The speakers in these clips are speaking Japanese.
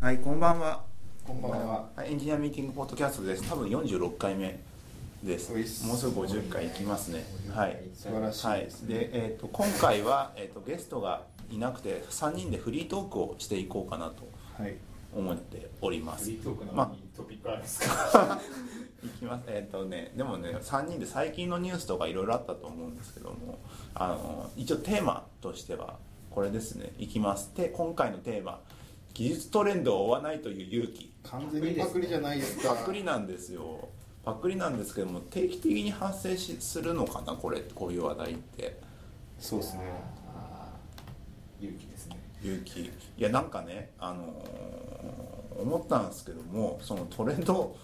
はい、こんばんは。こんばんは。はいエンジニアミーティングポッドキャストです。多分46回目です。もうすぐ50回いきますね。はい。素晴らしいはいです。ね。で、えっ、と今回はえっ、とゲストがいなくて3人でフリートークをしていこうかなとはい。思っております。フリートークなまのにトピックあるんですか、いきます。えっ、とね、でもね、3人で最近のニュースとかいろいろあったと思うんですけども、あの一応テーマとしてはこれですね。いきます。で、今回のテーマ、技術トレンドを追わないという勇気。完全にパクリじゃないですか。パクリなんですよパクリなんですけども定期的に発生しするのかなこれこういう話題ってそうですね。勇気ですね勇気いやなんかねあのー思ったんですけどもそのトレンドを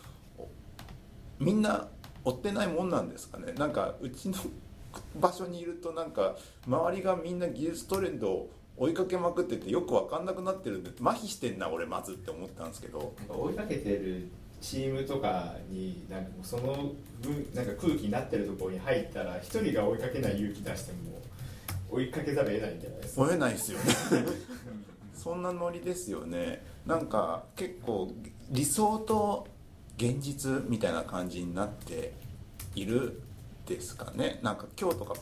みんな追ってないもんなんですかねなんかうちの 場所にいるとなんか周りがみんな技術トレンドを追いかけまくっててよく分かんなくなってるんで麻痺してんな俺まずって思ったんですけど。追いかけてるチームとかになんかもうその分なんか空気になってるところに入ったら一人が追いかけない勇気出しても追いかけざるを得ないんじゃないですか。追えないですよね。そんなノリですよね。なんか結構理想と現実みたいな感じになっているですかね。なんか今日とか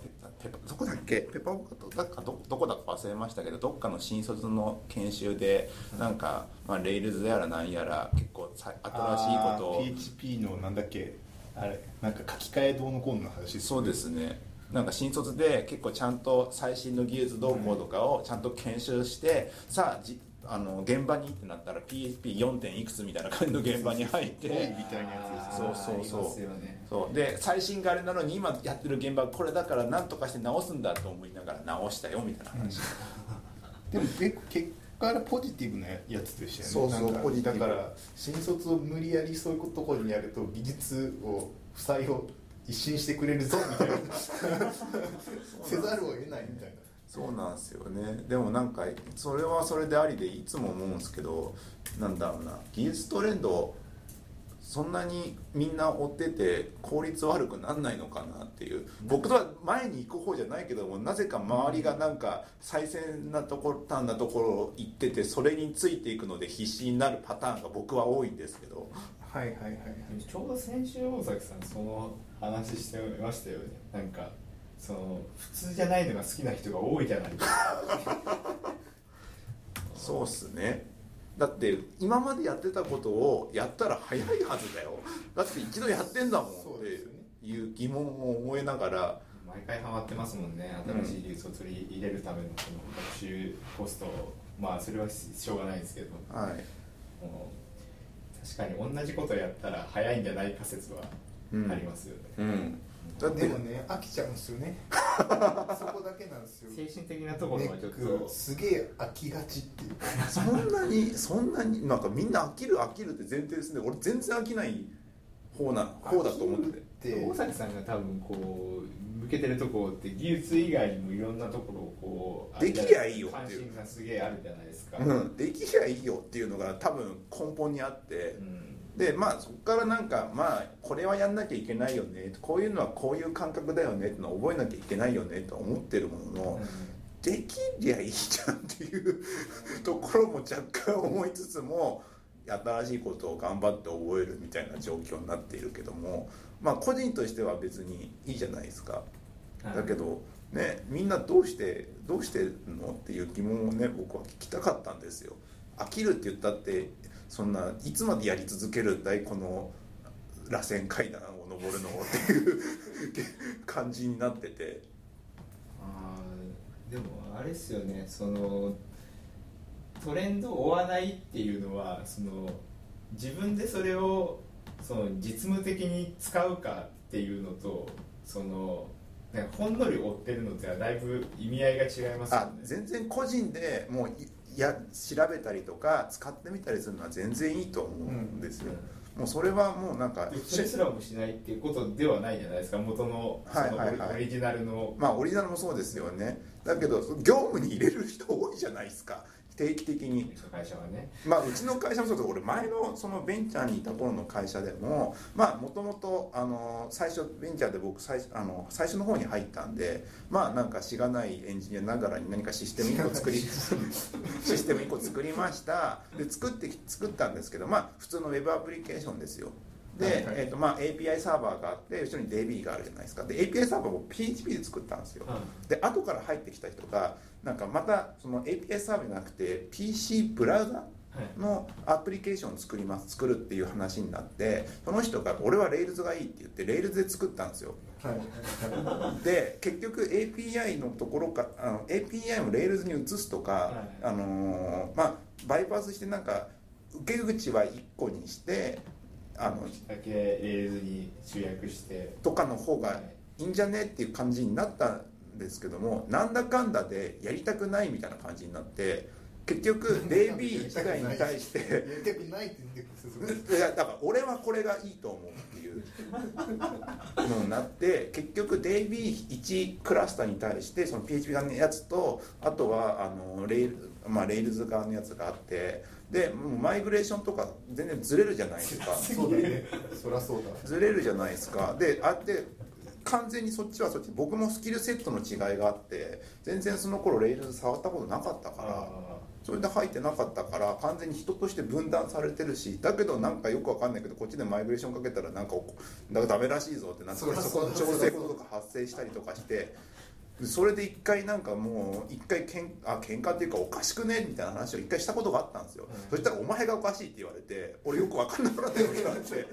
どこだっけ？ペパボカとだかどどこだか忘れましたけどどっかの新卒の研修でなんか、まあ、レイルズやらなんやら結構さ新しいことを PHP のなんだっけ？あれ、なんか書き換えどうのこうのの話です。そうですねなんか新卒で結構ちゃんと最新の技術動向とかをちゃんと研修して、さあじあの現場にってなったら PHP4. 点いくつみたいな感じの現場に入ってみたいなやつですそうそうそうねそうで最新があれなのに今やってる現場はこれだから何とかして直すんだと思いながら直したよみたいな話、でも結果ポジティブなやつでしたよね。そうそうポジだから新卒を無理やりそういうところにやると技術を負債を一新してくれるぞみたいなせざるを得ないみたいな。そうなんですよね。でもなんかそれはそれでありでいつも思うんですけどなんだろうな。技術トレンドそんなにみんな追ってて効率悪くなんないのかなっていう。僕とは前に行く方じゃないけどもなぜか周りがなんか最先なところ端なところ行っててそれについていくので必死になるパターンが僕は多いんですけど。はいはいはいはい。ちょうど先週大崎さんその話してましたよね。なんかその普通じゃないのが好きな人が多いじゃないですか。そうっすね。だって今までやってたことをやったら早いはずだよ。だって一度やってんだもんってそうですよね。いう疑問を思いながら。毎回ハマってますもんね。新しい技術を取り入れるためのその学習コストまあそれはしょうがないですけど。はい。確かに同じことやったら早いんじゃないか説はうんありますよね、うんだってでもね飽きちゃうんですよね。そこだけなんですよ。精神的なところネはちょっと。すげえ飽きがちっていうか。そんなにそんなになんかみんな飽きる飽きるって前提ですね。俺全然飽きない方な方だと思ってて。て大崎さんが多分こう向けてるところって技術以外にもいろんなところをこうできりゃいいよって関いう。心がすげえあるじゃないですか、うん、できりゃいいよっていうのが多分根本にあって。うんでまあそこからなんかまあこれはやんなきゃいけないよねこういうのはこういう感覚だよねってのを覚えなきゃいけないよねと思ってるもののできりゃいいじゃんっていうところも若干思いつつも新しいことを頑張って覚えるみたいな状況になっているけどもまあ個人としては別にいいじゃないですか。だけどねみんなどうしてどうしてるのっていう疑問をね僕は聞きたかったんですよ。飽きるって言ったってそんないつまでやり続けるんだいこの螺旋階段を登るのっていう感じになってて。あーでもあれですよね。そのトレンドを追わないっていうのはその自分でそれをその実務的に使うかっていうのとそのほんのり追ってるのってはだいぶ意味合いが違いますよあね全然個人でもういや調べたりとか使ってみたりするのは全然いいと思うんですよ、もうそれはもうなんかでそれすらもしないっていうことではないじゃないですか。元のはいはいはい。オリジナルの。まあオリジナルもそうですよね。だけど業務に入れる人多いじゃないですか定期的に。会社はね。まあうちの会社もそうです俺前のそのベンチャーにいた頃の会社でもまあもともとあの最初ベンチャーで僕最初あの最初の方に入ったんでまあなんかしがないエンジニアながらに何かシステム1個作り システム1個作りました。で作ってき作ったんですけどまあ普通のウェブアプリケーションですよで、はいはい。えーとまあ、API サーバーがあって後ろに DB があるじゃないですか。で API サーバーも PHP で作ったんですよ、で後から入ってきた人がなんかまたその API サーバーじゃなくて PC ブラウザはい。のアプリケーションを作ります作るっていう話になってその人が「俺は Rails がいい」って言って Rails で作ったんですよ。はい。で結局 API のところかあの API を Rails に移すとか、はい。あのーまあバイパスしてなんか受け口は1個にしてあのだけ Rails に集約して。とかの方がはいいいんじゃねっていう感じになったんですけどもなんだかんだでやりたくないみたいな感じになって結局 DB 自体に対してやりたくないって言ってやだから俺はこれがいいと思うっていうのになって結局 DB1 クラスターに対してその PHP 側のやつとあとはあのレイル、まあ、レイルズ側のやつがあってでもうマイグレーションとか全然ずれるじゃないですか。そうだね。そりゃそうだ。ずれるじゃないですか。であって完全にそっちはそっち。僕もスキルセットの違いがあって全然その頃レイルズ触ったことなかったからあそれで入ってなかったから完全に人として分断されてるしだけどなんかよくわかんないけどこっちでマイグレーションかけたらなんかおなんかダメらしいぞってなってそこの調整とか発生したりとかしてでそれで一回なんかもう一回けんあ喧嘩っていうかおかしくね？みたいな話を一回したことがあったんですよ、うん。そしたら「お前がおかしい」って言われて俺よくわかんなくなった時があって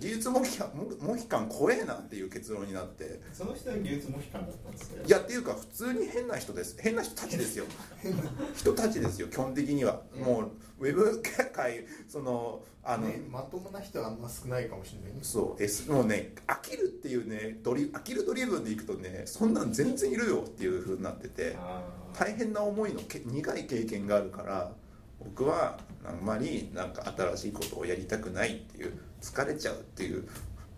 技術モヒカンモヒカン怖えなっていう結論になって。ーその人は技術モヒカンだったんですねいやっていうか普通に変な人です。変な人たちですよ。人たちですよ基本的には、もうウェブ界そのあの、ね、まともな人はあんま少ないかもしれないね。そう S もうね飽きるっていうねドリ飽きるドリブンでいくとねそんなん全然いるよっていう風になってて大変な思いのけ苦い経験があるから僕はあんまりなんか新しいことをやりたくないっていう疲れちゃうっていう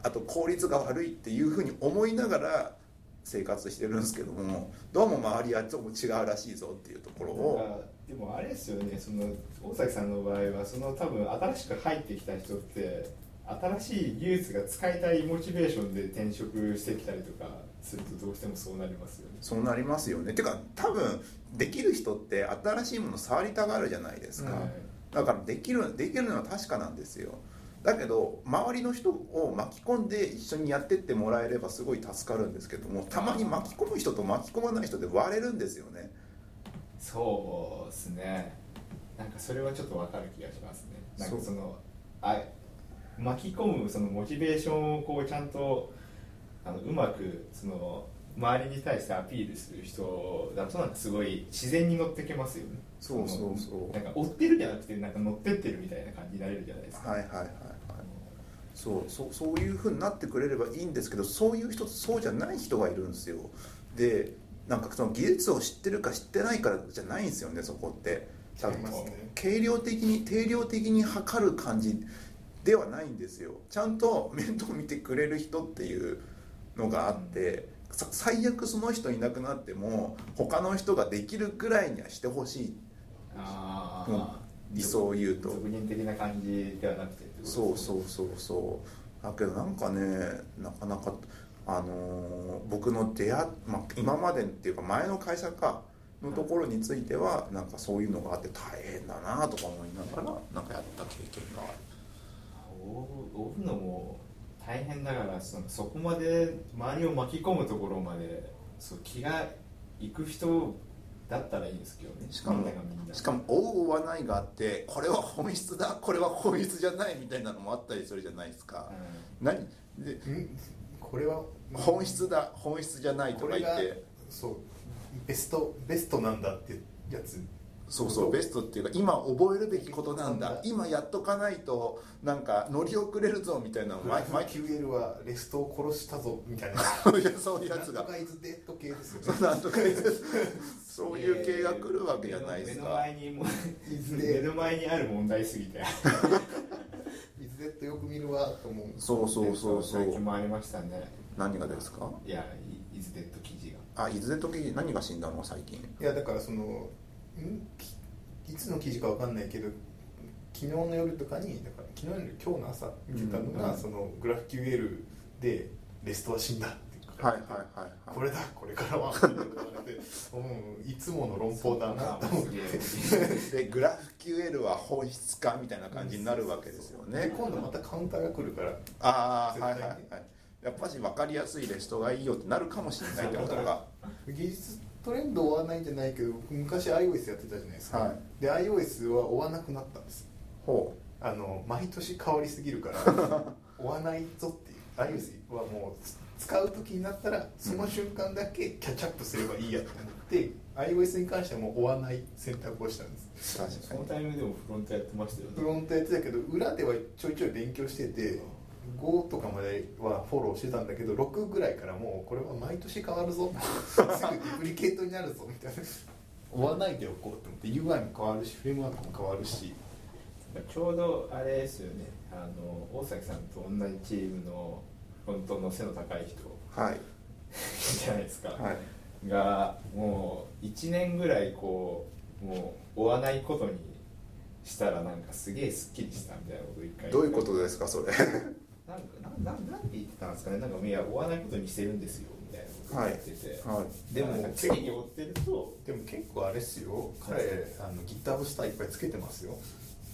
あと効率が悪いっていうふうに思いながら生活してるんですけどもどうも周りはちょっと違うらしいぞっていうところをかでもあれですよね。その大崎さんの場合はその多分新しく入ってきた人って新しい技術が使いたいモチベーションで転職してきたりとかするとどうしてもそうなりますよね。そうなりますよね。てか多分できる人って新しいもの触りたがるじゃないですか、はい。だからできるできるのは確かなんですよ。だけど周りの人を巻き込んで一緒にやってってもらえればすごい助かるんですけどもたまに巻き込む人と巻き込まない人で割れるんですよねそうですね。なんかそれはちょっとわかる気がしますね。なんかそのあ巻き込むそのモチベーションをこうちゃんとあのうまくその周りに対してアピールする人だとなんかすごい自然に乗ってけますよね。そうそうそう。のなんか追ってるじゃなくてなんか乗ってってるみたいな感じになれるじゃないですか、はいはいはいはい。そうそうそういうふうになってくれればいいんですけどそういう人とそうじゃない人がいるんですよ。でなんかその技術を知ってるか知ってないからじゃないんですよねそこって。多分ね軽量的に定量的に測る感じではないんですよ。ちゃんと面倒見てくれる人っていうのがあって、さ最悪その人いなくなっても他の人ができるくらいにはしてほしい。あうん理想を言うと。俗人的な感じではなくてそうそうそうそう。だけどなんかねなかなかあのー僕の出会っ、まあ、今までっていうか前の会社かのところについてはなんかそういうのがあって大変だなとか思いながらなんかやった経験がある。追うのも大変だからそのそこまで周りを巻き込むところまでそう気がいく人だったらいいんですけどね。しかもしかも追う追わないがあってこれは本質だこれは本質じゃないみたいなのもあったりするじゃないですか。何？でんこれは本質だ本質じゃないとか言って。そうベストベストなんだってやつ。そうそうベストっていうか今覚えるべきことなんだ。今やっとかないとなんか乗り遅れるぞみたいなの毎毎 QL はレストを殺したぞみたいな。いやそういうやつが。なんとかイズデッド系ですよそうなんとか言って。そういう系が来るわけじゃないです目のか前に目れの前にある問題すぎて。イズデッドよく見るわと思う。そうそうそうそ最近うもありましたね何がですか？いやイイズデッド記事が。あいずれ時何が死んだの？最近。いやだからそのん？いつの記事かわかんないけど昨日の夜とかにだから昨日の夜今日の朝見てたのが、うんそのグラフ QL でレストは死んだってはいれてはいはいこれだこれからは いつもの論法だなと思って。でグラフ QL は本質化みたいな感じになるわけですよでね今度またカウンターが来るからああはいはいはいやっぱし分かりやすいレストがいいよってなるかもしれないってことが。技術トレンド追わないんじゃないけど昔 iOS やってたじゃないですか、はい。で iOS は追わなくなったんです。ほあの毎年変わりすぎるから 追わないぞっていう。iOS はもうつ使う時になったらその瞬間だけキャッチアップすればいいやと思って、iOS に関してはもう追わない選択をしたんです。う確そかに。のタイミングでもフロントやってましたよね。フロントやってたけど裏ではちょいちょい勉強してて5とかまではフォローしてたんだけど6ぐらいからもうこれは毎年変わるぞ。すぐデュプリケートになるぞみたいな。追わないでおこうと思って UI も変わるしフレームワークも変わるし。ちょうどあれですよね。あの大崎さんと同じチームのフロントの背の高い人。はい。じゃないですか、はい。がもう1年ぐらいこうもう追わないことにしたらなんかすげえすっきりしたみたいなことを一回どういうことですかそれなんかなななんて言ってたんですかね。なんかいや追わないことにしてるんですよみたいなことを言ってて、はい。でもなんか次に追ってるとでも結構あれっすよ。彼あの GitHub スターいっぱいつけてますよ。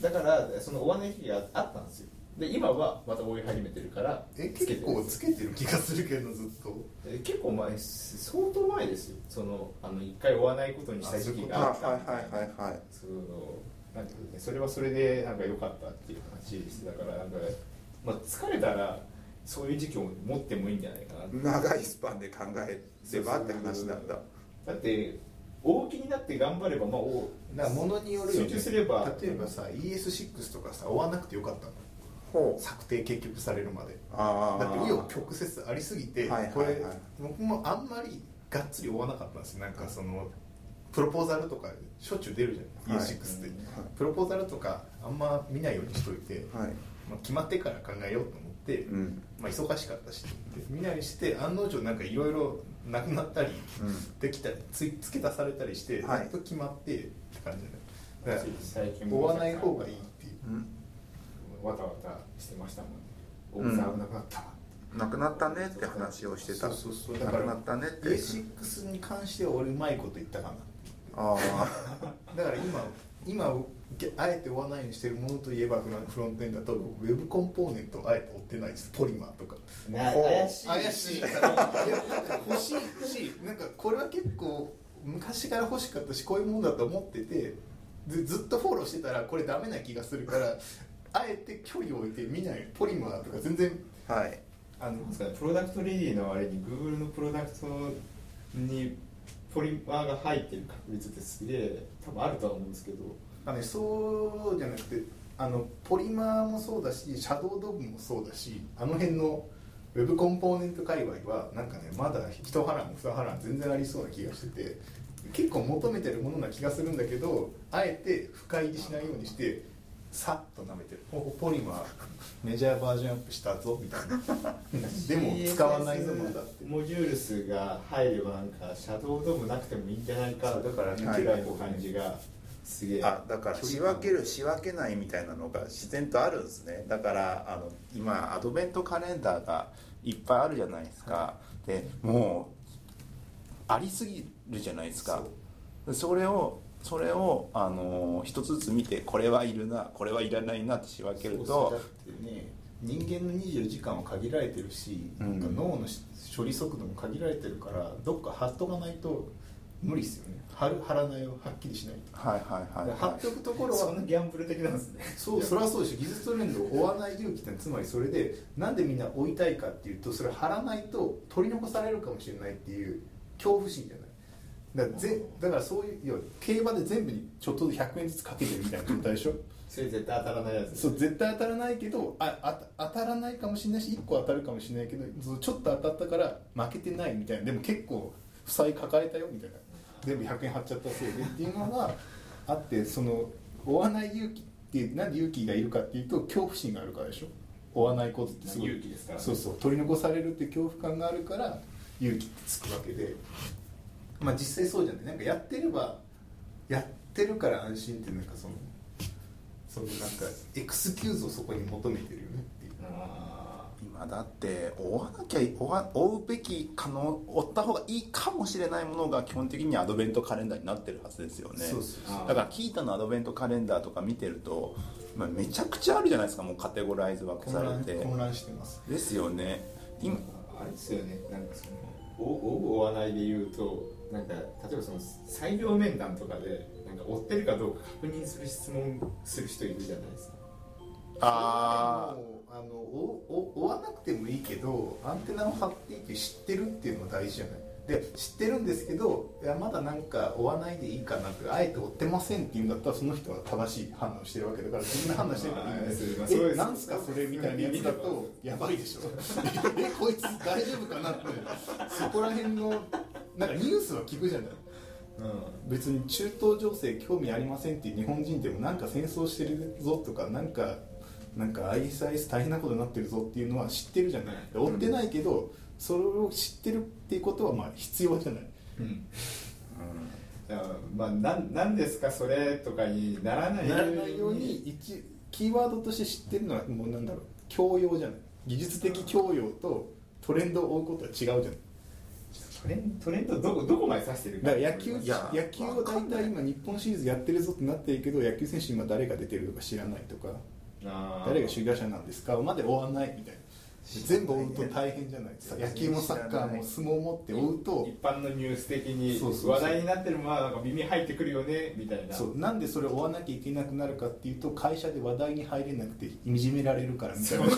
だからその追わない日があったんですよ。で今はまた追い始めてるからえ結構つけてる気がするけどずっと。え結構前相当前ですよ。そのあの一回追わないことにした時期があった。あはいはいはいはい。そのなんていうのねそれはそれでなんか良かったっていう話してたからなんか、まあ、疲れたらそういう時期を持ってもいいんじゃないかな長いスパンで考えればって話なんだ。だって大きになって頑張ればまあおだから物によるよ、ね、集中すれば。例えばさ ES6 とかさ追わなくてよかったの。ほう。策定結局されるまで。ああだって紆余曲折ありすぎて、はいはいはい。これ僕もあんまりがっつり追わなかったんですよ。なんかそのプロポーザルとかしょっちゅう出るじゃん、はい。ES6 って、うん。プロポーザルとかあんま見ないようにしといて、はいまあ、決まってから考えようと思って、うん。まあ、忙しかったしで見ないして案の定なんかいろいろなくなったりうん。できたりつい付け足されたりして、はい。やっと決まってって感じだね。だから最近追わない方がいいっていう。うん。わたわたしてましたもんね。大沢危なくなった、なくなったねって話をしてた。そうそうそう。だからなくなったねって。A6 に関しては俺うまいこと言ったかなあ だから今今あえて追わないようにしてるものといえばフロンフロントエンドだとウェブコンポーネントをあえて追ってないです。ポリマーとか。怪しい。怪しい。いや欲しい。しなんかこれは結構昔から欲しかったしこういうものだと思っててずずっとフォローしてたらこれダメな気がするからあえて距離を置いて見ない。ポリマーとか全然あはい。あのプロダクトレディのあれに Google のプロダクトにポリマーが入ってる確率ってすげえ多分あるとは思うんですけどあのね、そうじゃなくてあのポリマーもそうだしシャドウドグもそうだしあの辺のウェブコンポーネント界隈はなんかねまだ一波乱二波乱全然ありそうな気がしてて結構求めてるものな気がするんだけどあえて深入りしないようにしてさっと舐めてる。ポポリマーメジャーバージョンアップしたぞみたいな。でも使わないぞまだって。モジュール数が入ればなんかシャドウドームなくてもいいんじゃないかだからね。ぐらいの感じがすげえ。あだから仕分ける仕分けないみたいなのが自然とあるんですね。だからあの今アドベントカレンダーがいっぱいあるじゃないですか、でもうありすぎるじゃないですか。それをそれをあの一つずつ見てこれはいるなこれはいらないなって仕分けると人間の24時間は限られてるし、うん。なんか脳の処理速度も限られてるからどっか貼っとかないと無理っすよね貼る貼らないをはっきりしないと、はいはいはい、で貼はっておくところはそんなギャンブル的なんですね。そうそれはそうでしょ。技術トレンドを追わない勇気ってつまりそれでなんでみんな追いたいかっていうとそれ貼らないと取り残されるかもしれないっていう恐怖心じゃない。だからぜだからそういう要は競馬で全部にちょっとずつ100円ずつかけてるみたいな状態でしょ。それ絶対当たらないやつそう絶対当たらないけどああ当たらないかもしれないし1個当たるかもしれないけどそうちょっと当たったから負けてないみたいな。でも結構負債抱えたよみたいな全部100円貼っちゃったせいでっていうのがあってその追わない勇気ってなんで勇気がいるかっていうと恐怖心があるからでしょ？追わないことってすごい勇気ですからね。そうそう。取り残されるって恐怖感があるから勇気ってつくわけで。まあ実際そうじゃない。なんかやってればやってるから安心ってなんかそのそのなんかエクスキューズをそこに求めてるよねだって追わなきゃ追わ追うべき可能追った方がいいかもしれないものが基本的にアドベントカレンダーになってるはずですよね。そうそうそう。だからキータのアドベントカレンダーとか見てると、まあ、めちゃくちゃあるじゃないですかもうカテゴライズ枠混されて。乱混乱してます。ですよね。今あれですよね。なんかその追う追わないで言うとなんか例えばその裁量面談とかでなんか追ってるかどうか確認する質問する人いるじゃないですか。あもうあのおお追わなくてもいいけどアンテナを張っていて知ってるっていうのが大事じゃない？で知ってるんですけどいやまだなんか追わないでいいかなってあえて追ってませんって言うんだったらその人は正しい判断をしてるわけだから自分で判断してるからいいんです。まあそうです。えなんすかそれみたいなやつだとやばいでしょ。えこいつ大丈夫かなって。そこら辺のなんかニュースは聞くじゃない？別に中東情勢興味ありませんっていう日本人でもなんか戦争してるぞとかなんかなんか ISIS 大変なことになってるぞっていうのは知ってるじゃない。追ってないけど、それを知ってるっていうことはまあ必要じゃない。うん。まあなんなんですかそれとかにならないならないように一キーワードとして知ってるのはもうなんだろう。教養じゃない。技術的教養とトレンドを追うことは違うじゃない。トレントレンドどこどこまで指してるだから野球野球は大体今日本シリーズやってるぞってなってるけど野球選手今誰が出てるとか知らないとか誰が首位打者なんですか？まで終わんないみたいな。全部追うと大変じゃない？ですか野球もサッカーも相撲もって追うと一般のニュース的に話題になってるものはなんか耳入ってくるよねみたいな。そうなんでそれを追わなきゃいけなくなるかっていうと会社で話題に入れなくていじめられるからみたいな。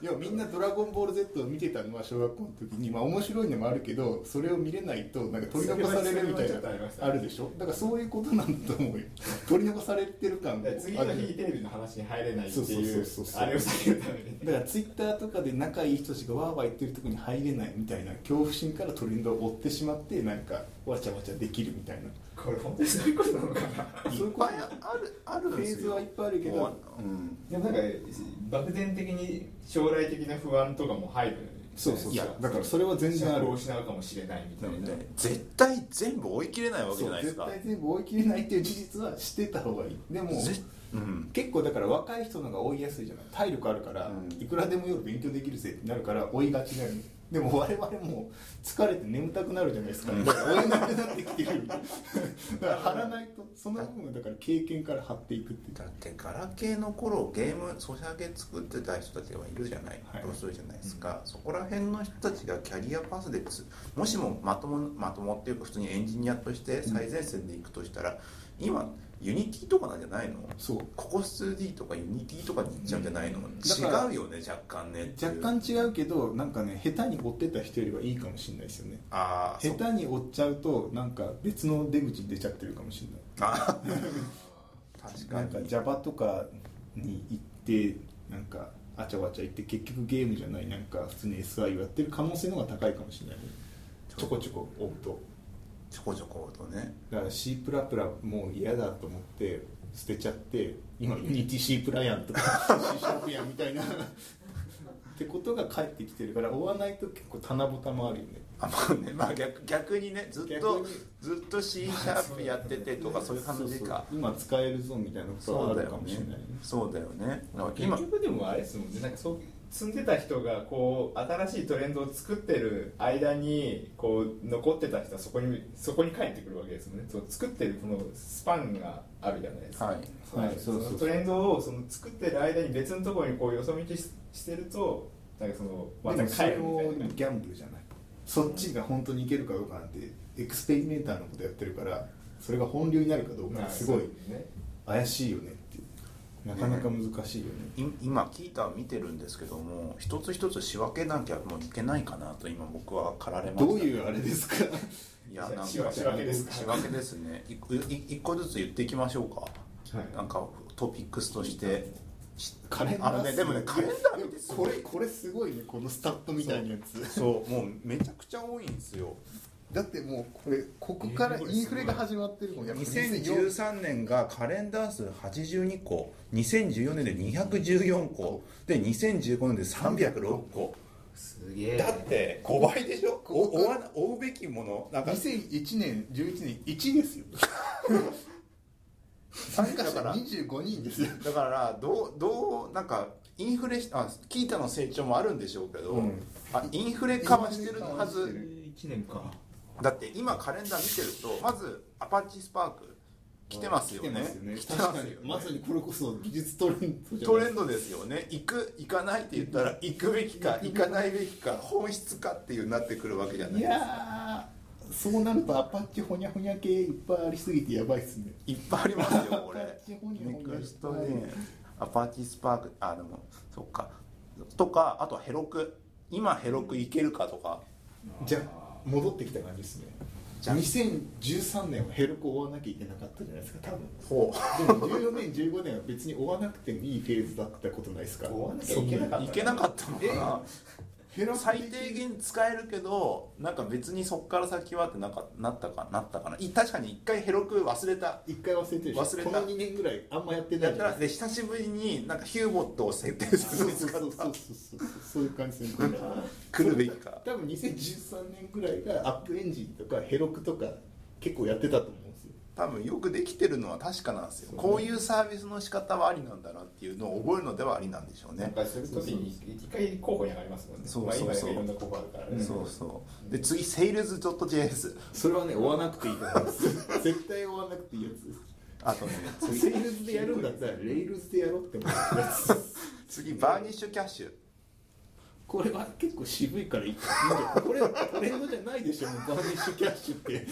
いやみんな「ドラゴンボール Z」を見てたのは小学校の時にまあ面白いのもあるけどそれを見れないとなんか取り残されるみたいなあるでしょ？だからそういうことなんだと思うよ。取り残されてる感が次の日テレビの話に入れないっていうあれを避けるために。だからツイッターとかで仲いい人たちがわーわー言ってるとこに入れないみたいな恐怖心からトレンドを追ってしまってなんかわちゃわちゃできるみたいな。これ本当にそういうことなのかな？いっぱいあるあるんフですよェーズはいっぱいあるけど。うん。でもなんか漠然的に将来的な不安とかも入るそうそうそう。いやだからそれは全然ある。失うかもしれないみたないのなで絶対全部追い切れないわけじそうゃないですか。絶対全部追い切れないっていう事実は知ってた方がいい。でもぜうん。結構だから若い人の方が追いやすいじゃない。体力あるから、うん。いくらでも夜勉強できるぜってなるから追いがちなよねでも我々も疲れて眠たくなるじゃないですか、うん。だから追えなくなってきてる。だから張らないとその部分はだから経験から張っていくっていう。だってガラケーの頃ゲームソシャゲ作ってた人たちがいるじゃない、はい。どうするじゃないですか、そこら辺の人たちがキャリアパスでつもしもまともまともっていうか普通にエンジニアとして最前線で行くとしたら、今 Unity とかなんじゃないの？そう。ココス 2D とかユニティとかに行っちゃうんじゃないの、だから違うよね若干ね若干違うけどなんかね下手に追ってた人よりはいいかもしれないですよね。ああ下手に追っちゃうとなんか別の出口に出ちゃってるかもしれない。あ確かに。なんか Java とかに行ってなんかあちゃわちゃ言って結局ゲームじゃないなんか普通に SI をやってる可能性の方が高いかもしれないね。ちょこちょこ追うとちょこちょことね。だから C プラプラもう嫌だと思って捨てちゃって今ユニティ C プラやんとか C シャープやんみたいな。ってことが返ってきてるから追わないと結構棚ぼたもあるよね。あまあね。まあ逆逆にねずっとずっと C シャープやっててとかそういう感じか。今使えるぞみたいなことはあるかもしれないね。そうだよね。だから結今局でもあれですもんね。なんかそう積んでた人がこう新しいトレンドを作ってる間にこう残ってた人はそこにそこに帰ってくるわけですもんね。そう作ってるこのスパンがあるじゃないですか、はい。はい。そのトレンドをその作ってる間に別のところにこうよそ見ししてるとなんかそのまた帰るみたいな。もギャンブルじゃない。そっちが本当にいけるかどうかなんてエクスペリメンターのことやってるからそれが本流になるかどうかまあすごい怪しいよねなかなか難しいよね。い今キーター見てるんですけども一つ一つ仕分けなきゃもういけないかなと今僕は駆られました。どういうあれですか？いやなんか仕分けですか？仕分けですね。いい一個ずつ言っていきましょうか、はい。なんかトピックスとして。カレンダー？あのねでもねカレンダー見てこれこれすごいね。このスタットみたいなやつ。そうもうめちゃくちゃ多いんですよだってもうこれここからインフレが始まってるもん。やっぱ2013年がカレンダー数82個。2014年で214個。で2015年で306個。すげえだって5倍でしょ？お追わな追うべきもの。なんか。2001年11年1ですよ。参加者25人ですよ。だからどうどうなんかインフレしあキータの成長もあるんでしょうけど、うん。あインフレ化はしてるはず。1年かだって今カレンダー見てるとまずアパッチスパーク来てますよね。来てますよね。まさにこれこそ技術トレンドトレンドですよね。行く行かないって言ったら行くべきか行かないべきか本質かっていうなってくるわけじゃないいですか。そうなるとアパッチホニャホニャ系いっぱいありすぎてやばいっすね。いっぱいありますよこれ。ネクストねアパッチスパークあでもそっか。とかあとはヘロク。今ヘロクいけるかとか。じゃあ戻ってきた感じですね。じゃあ。2013年はヘロコ追わなきゃいけなかったじゃないですか多分。ほでも14年15年は別に追わなくてもいいフェーズだったことないですか追わなきゃいけなかったういけなかったのかな最低限使えるけどなんか別にそっから先はってなんかなったかなったかな。い確かに一回ヘロク忘れた。一回忘れてる忘れた。この2年ぐらいあんまやってなやったいじゃないらで久しぶりになんかヒューボットを設定するのそうそうに使ったそうそうそうそうそういう感じですね来るべきか多分2013年ぐらいがアップエンジンとかヘロクとか結構やってたと思多分よくできてるのは確かなんですよ。ね。こういうサービスの仕方はありなんだなっていうのを覚えるのではありなんでしょうね。なんかするときに一回候補に上がりますもんね。そうそうそう。まあ、今いろんな候補あるから。ね、そうそう。で次 sales.js それはね追わなくていいと思います。絶対追わなくていいやつあとね次 Sails でやるんだったら Rails でやろうって思うやつ 次 Varnish Cache これは結構渋いからいいんじゃこれはトレンドじゃないでしょもう Varnish Cache って。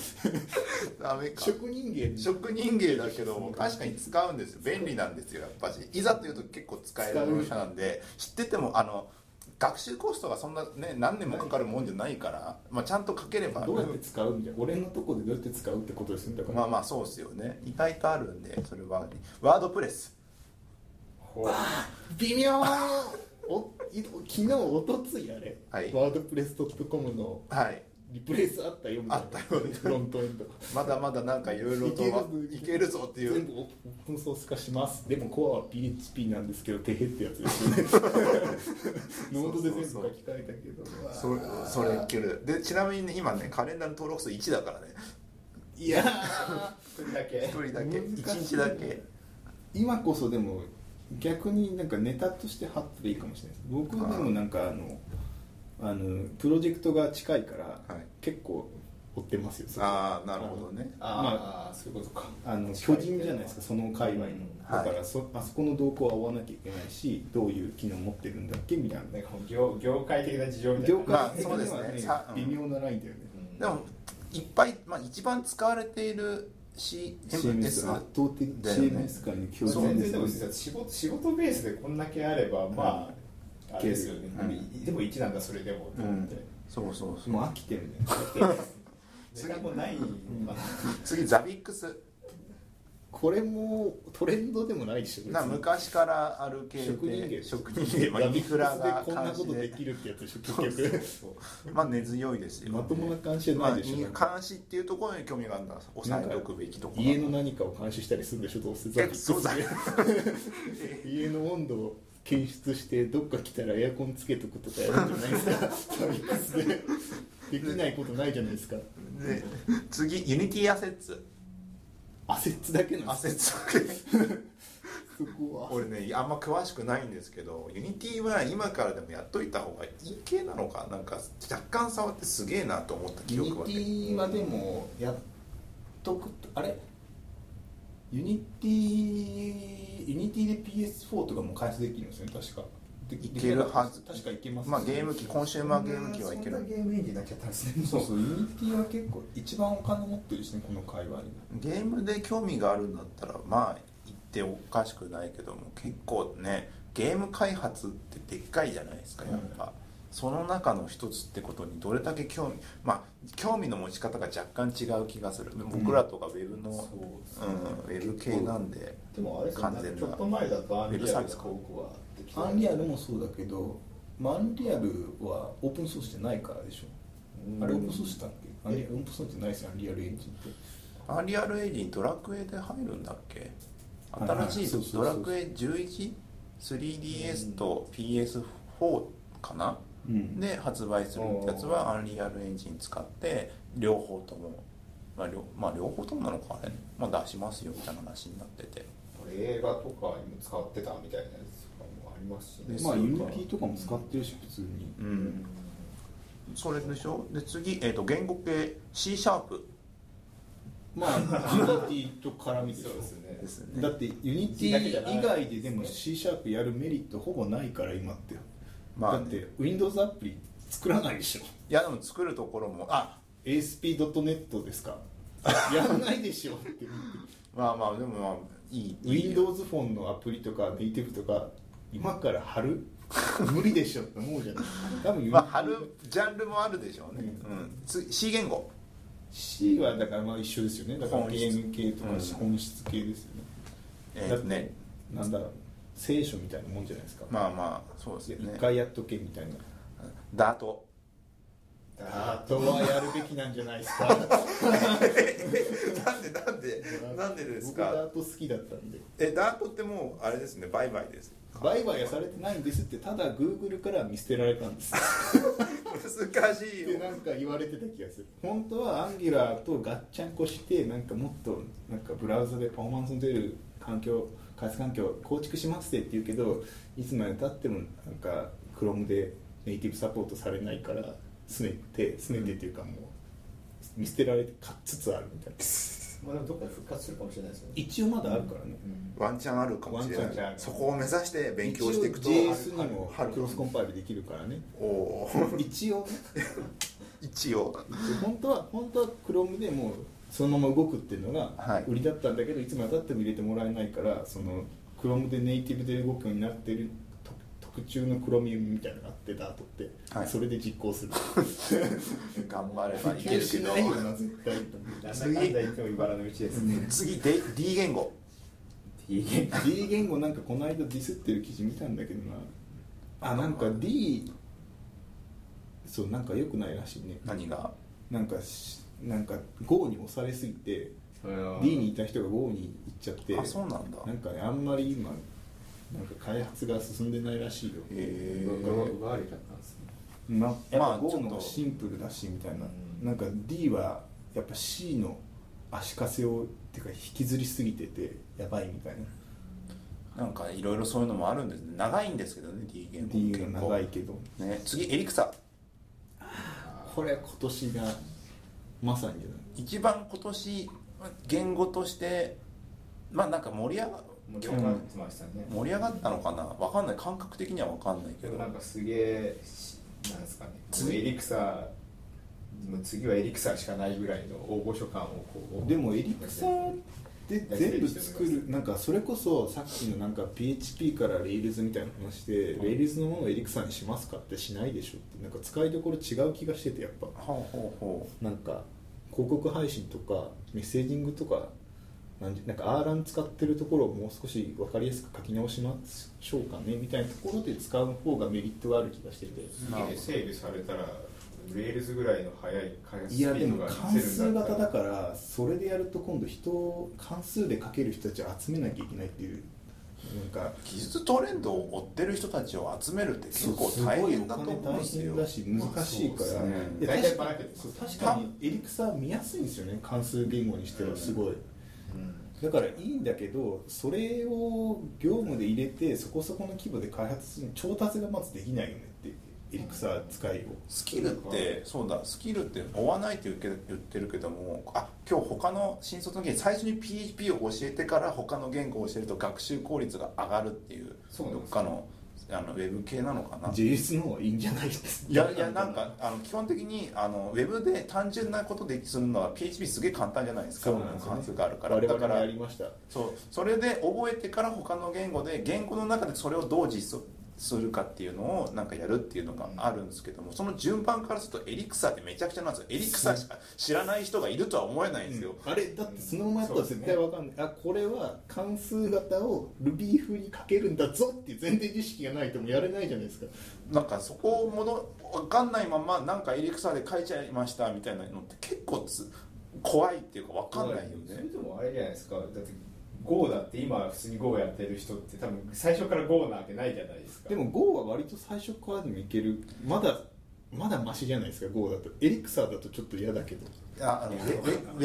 ダメか。職人芸職人芸だけど確かに使うんですよ。便利なんですよやっぱし。いざというと結構使える分社なんで。知っててもあの学習コストがそんなね何年もかかるもんじゃないから、まあ、ちゃんと書ければ。どうやって使うみたいな俺のとこでどうやって使うってことですねだから、まあまあそうですよね。意外とあるんでそれは。ワードプレス。ほう。微妙おい昨日おとついあれ、はい。ワードプレス .com のはい。リプレイスあったよみたいな。あったよね。フロントエンド。まだまだなんかいろいろといけるぞっていう。全部オープンソース化します。でもコアは PHP なんですけどてへってやつですよね。ノードで全部書き換えたけどそれそれいけるで。ちなみにね今ねカレンダーの登録数1だからね。いやそれだけ。1人だけ。難しい。1日だけ。今こそでも逆になんかネタとして貼ったらいいかもしれないです。僕でもなんかあのあのプロジェクトが近いから、はい。結構追ってますよああなるほどね。ああ、そういうことか。あの巨人じゃないですかその界隈の、はい。だからそあそこの動向は追わなきゃいけないしどういう機能持ってるんだっけみたいな。なんか業業界的な事情みたいな。業界的にはまあそうですね。微妙なラインだよね、うんでもいっぱい、まあ、一番使われている CMS 圧倒的だよね。CMS 界の巨全人然でも仕事仕事ベースでこんだけあればまあ、あれですよね、うんでも1なんだそれでもと思って、そうそうそう。もう飽きてるね ネタもない。次ザビックスこれもトレンドでもないでしょな昔からある系で職人芸職人芸、まあ、インフラがこんなことで。きるってやつでしょ結局。まあ根強いですよ、まともな監視じゃまあ、ないでしょ、監視っていうところに興味があるんだ押さえておくべきところ。家の何かを監視したりするんでしょどうせえそうだ。よ家の温度を検出してどっか来たらエアコンつけとくとかやるんじゃないですか。Zabbix で。できないことないじゃないですか。で次 Unity Assets、Assets だけの Assets。そこは。俺ねあんま詳しくないんですけど Unity は今からでもやっといた方がいい系なのか？なんか若干触ってすげえなと思った記憶はね Unity はでもやっとくとあれ？ Unity Unity で PS4 とかも開発できるんですよね確か。でいけるはず。確かいけますまあゲーム機コンシューマーゲーム機はいける。そんなゲームエンジンになっちゃったんですねそうそう。 Unity は結構一番お金持ってるしねこの界隈に。ゲームで興味があるんだったらまあ言っておかしくないけども結構ねゲーム開発ってでっかいじゃないですかやっぱ、その中の一つってことにどれだけ興味まあ興味の持ち方が若干違う気がする。僕らとかウェブの、うん。ウェブ系なんででもあれですよ完全なちょっと前だとアンリアルがウェアンリアルもそうだけど、まあ、アンリアルはオープンソースじゃないからでしょ、うん。あれオープンソースだっけ？アンリアルオープンソースじゃないですよアンリアルエンジンって。アンリアルエイジンドラクエで入るんだっけ？新しいドラクエ 11?3DS と PS4 かな？うん。で発売するやつは Unreal Engine 使って両方とも、まあ両まあ、両方ともなのかあれ、まあ、出しますよみたいな話になってて。映画とかにも使ってたみたいなやますしねまあですよ Unity とかも使ってるし普通に。うん。それでしょ？で次、えー、と言語系 C シャープ。まあ Unity と絡みでしょ。そうですね。ですねだって Unity 以外ででも C シャープやるメリットほぼないから今って、まあだって Windows アプリ作らないでしょ。いやでも作るところも。あ。ASP.NET ですか。やらないでしょって。まあまあでもまあいいいい Windows フォンのアプリとかネイティブとか今から貼る 無理でしょって思うじゃない多分まあ貼るジャンルもあるでしょうね、うん。次 C 言語。C はだからまあ一緒ですよね。だからゲーム系とかうん。本質系ですよね、えー、だってねなんだろう。聖書みたいなもんじゃないですか、まあまあそうですね。一回やっとけみたいな。ダートあとはやるべきなんじゃないですか。なんでなんでなんでですか？僕ダート好きだったんで。えダートってもうあれですね売買です売買はされてないんですってただ Google から見捨てられたんです。難しいよ。ってなんか言われてた気がする。本当はアンギュラーとガッチャンコしてなんかもっとなんかブラウザでパフォーマンスの出る環境開発環境を構築しますって言うけどいつまでたってもなんか Chrome でネイティブサポートされないからすねてすねてっていうかもう見捨てられてかっつつあるみたいなまあでもどっかで復活するかもしれないですよね。一応まだあるからね、ワンチャンあるかもしれない。そこを目指して勉強していくと一応 JS にも春クロスコンパイルできるからね。おおー。一応ね。一応。本当は本当は Chrome でもうそのまま動くっていうのはい。が売りだったんだけど、い、つまでたっても入れてもらえないからその Chrome でネイティブで動くようになってると特注の Chromium みたいなのがあってダートって、はいそれで実行する。頑張ればいけるけど。次。で D 言語。D 言語。D 言語なんかこの間ディスってる記事見たんだけどな。あなんか D そうなんか良くないらしいね。何が？なんかしなんか Go に押されすぎて D にいた人が Go に行っちゃってあそうなんだ。なんかねあんまり今なんか開発が進んでないらしいよ。え奪われちゃったんですねまあちょっと。シンプルだしみたいな、うん。なんか D はやっぱ C の足かせをっていうか引きずりすぎててやばいみたいな。なんかいろいろそういうのもあるんです長いんですけどね D 言語 D が長いけど。ね。次エリクサ。これ今年がまさに一番今年言語としてまあなんか盛り上が盛り上がってましたね盛り上がったのかな？わかんない。感覚的にはわかんないけど。なんかすげえしなんですかね。次？エリクサもう次はエリクサしかないぐらいの大御所感をこう。でもエリクサで全部作る。なんかそれこそさっきのなんか PHP から Rails みたいな話で Rails のものをエリクサにしますかってしないでしょ？ってなんか使いどころ違う気がしててやっぱ。なんか広告配信とかメッセージングとかなんでなんか R ラン使ってるところをもう少し分かりやすく書き直しましょうかねみたいなところで使う方がメリットがある気がしてて。すげえ整備されたらRails ぐらいの速い開発いやでもが関数型だからそれでやると今度人を関数で書ける人たちを集めなきゃいけないっていうなんかう技術トレンドを追ってる人たちを集めるって結構大変だと思うんですよ。大変だし難しいから、そうですね。で大体確かバラけてそう確かにエリクサ見やすいんですよね関数言語にしてはすごい、だからいいんだけどそれを業務で入れてそこそこの規模で開発する調達がまずできないよねってエリクサ使いを。スキルってそうだスキルって追わないって言ってるけどもあ今日他の新卒の時に最初に PHP を教えてから他の言語を教えると学習効率が上がるっていうどっかのあのウェブ系なのかな？JS の方がいいんじゃないですいやいやなんかあの基本的にあのウェブで単純なことでするのは PHP すげえ簡単じゃないですか？そうなんですよね。関数があるから。我々もだからやりました。そうそれで覚えてから他の言語で言語の中でそれをどう実装するかっていうのをなんかやるっていうのがあるんですけどもその順番からするとエリクサってめちゃくちゃなんですよ。エリクサしか知らない人がいるとは思えないんですよ、あれだってそのままやったら絶対わかんない、あこれは関数型を Ruby 風に書けるんだぞっていう前提知識がないともうやれないじゃないですか。なんかそこをもの分かんないままなんかエリクサで書いちゃいましたみたいなのって結構つ怖いっていうか分かんないよそれねでもあれじゃないですか。だって Go だって今普通に Go やってる人って多分最初から Go なんてないじゃないですか。でも GO は割と最初からでもいける。まだまだマシじゃないですか GO だと。エリクサーだとちょっと嫌だけど。ああのウェ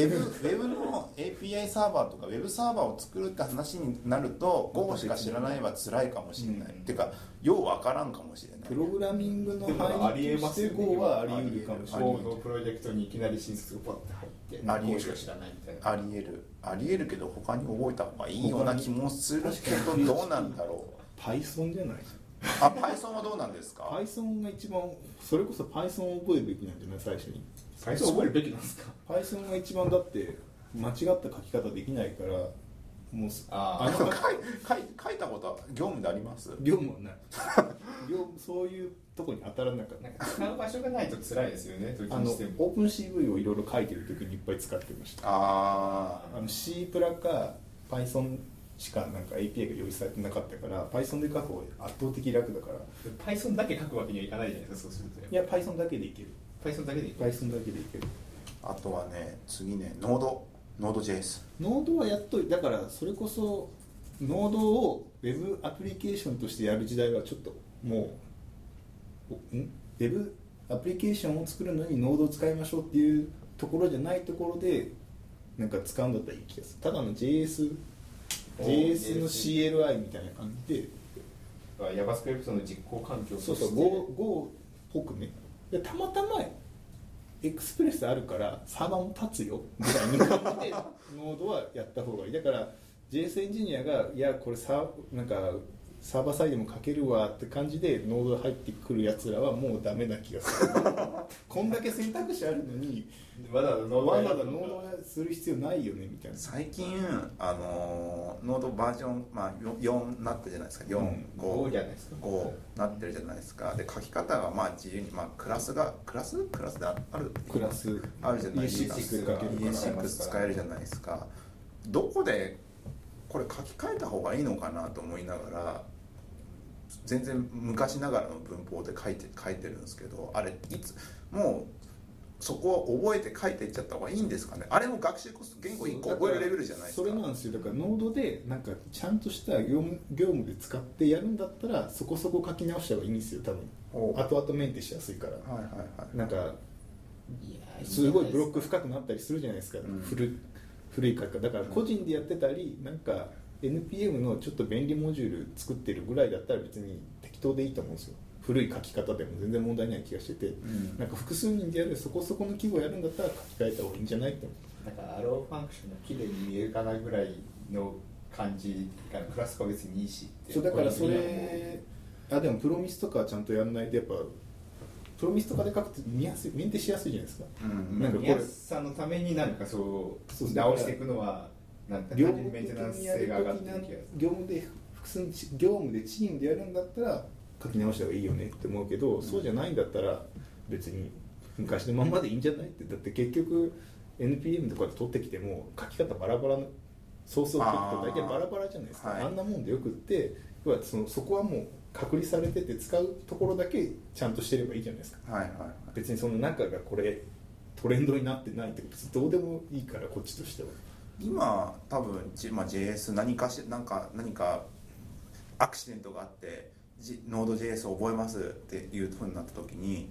ブウェブの API サーバーとかウェブサーバーを作るって話になると Go しか知らないは辛いかもしれない、うん。っていうかようわからんかもしれない。プログラミングのでもあり範囲としてえますよね GO はあり得るかもしれない。Go のプロジェクトにいきなり新卒がパッて入ってありえる。Go しか知らないみたいな。ありえる。ありえるけど他に覚えた方がいいような気もするけどどうなんだろう。Python じゃない？あ Python はどうなんですか？Python が一番それこそ Python を覚えるべきなんじゃない？最初に。最初覚えるべきなんですか？Python が一番だって間違った書き方できないからもうあー。あの書い 書い書いたことは業務であります？業務はない。業務そういうとこに当たらなかった。使う場所がないと辛いですよねあのオープン CV をいろいろ書いてる時にいっぱい使ってましたああの C プラか Python しかなんか API が用意されてなかったから Python で書く方が圧倒的楽だから。Python だけ書くわけにはいかないじゃないですかそうすると。いや Python だけでいける。Python だけでいい Python だけでいける。あとはね次ね Node Node.js ノードはやっといだからそれこそノードを Web アプリケーションとしてやる時代はちょっともうおん？Web アプリケーションを作るのにノードを使いましょうっていうところじゃないところでなんか使うんだったらいい気がする。ただの JS お JS の CLI みたいな感じで。JavaScript の実行環境として。そうそう Go, Go っぽくね。でたまたまエクスプレスあるからサーバーも立つよぐらいの感じで ノードはやった方がいい。だから JS エンジニアがいやこれサーなんかサーバーサイドも書けるわって感じでノード入ってくるやつらはもうダメな気がする。こんだけ選択肢あるのにわざわざノードする必要ないよねみたいな。最近あのノードバージョン、まあ、4になったじゃないですか。うん45、5じゃないですか。5なってるじゃないですか。で書き方がまあ自由に、まあ、クラスがクラス？クラスである？クラス。あるじゃない？ですか ES6 かけるから。ES6 使えるじゃないですか。どこでこれ書き換えた方がいいのかなと思いながら全然昔ながらの文法で書いて書いてるんですけどあれいつもうそこを覚えて書いていっちゃった方がいいんですかね？あれも学習コスト言語1個覚えるレベルじゃないですか。それなんですよ。だからノードでなんかちゃんとした業務業務で使ってやるんだったらそこそこ書き直した方がいいんですよ多分。後々メンテしやすいから。はいはいはい。なんかすごいブロック深くなったりするじゃないですか、うん。古古い書き方。だから個人でやってたりなんか NPM のちょっと便利モジュール作ってるぐらいだったら別に適当でいいと思うんですよ。古い書き方でも全然問題ない気がしてて、ん。なんか複数人でやるそこそこの規模やるんだったら書き換えた方がいいんじゃないって思う。なんかアローファンクションが綺麗に見えるかなぐらいの感じからクラスは別にいいしそうだからそれあでもプロミスとかちゃんとやんないとやっぱプロミスとかで書くと見やすいメンテしやすいじゃないですか。うん。なんかこれ。見やすさのためになんかそう。直していくのはなんか業務的にやる性が上がっ時な業務で複数業務でチームでやるんだったら書き直した方がいいよねって思うけど、そうじゃないんだったら別に昔のまんまでいいんじゃないって。だって結局 NPM とかで取ってきても書き方バラバラのソースを取ると大体バラバラじゃないですか。あ,、はい。んなもんでよくって要はそのそこはもう隔離されてて使うところだけちゃんとしてればいいじゃないですか。はいはいはい。別にその中がこれトレンドになってないってことどうでもいいからこっちとしては今多分、まあ、JS 何かしなんか何かアクシデントがあって、G、Node.js を覚えますっていうふうになった時に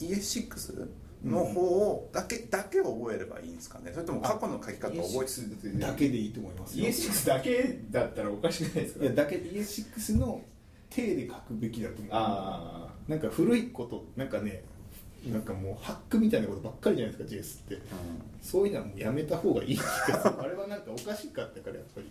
ES6 の方をだけ、だけ覚えればいいんですかね。それとも過去の書き方を覚えてだけでいいと思いますよ。ES6 だけだったらおかしくないですか？いやだけ ES6 の体で書くべきだと思う。あなんか古いことなんかねなんかもうハックみたいなことばっかりじゃないですか JS って。そういうのはもうやめた方がいい あれはなんかおかしかったからやっぱり。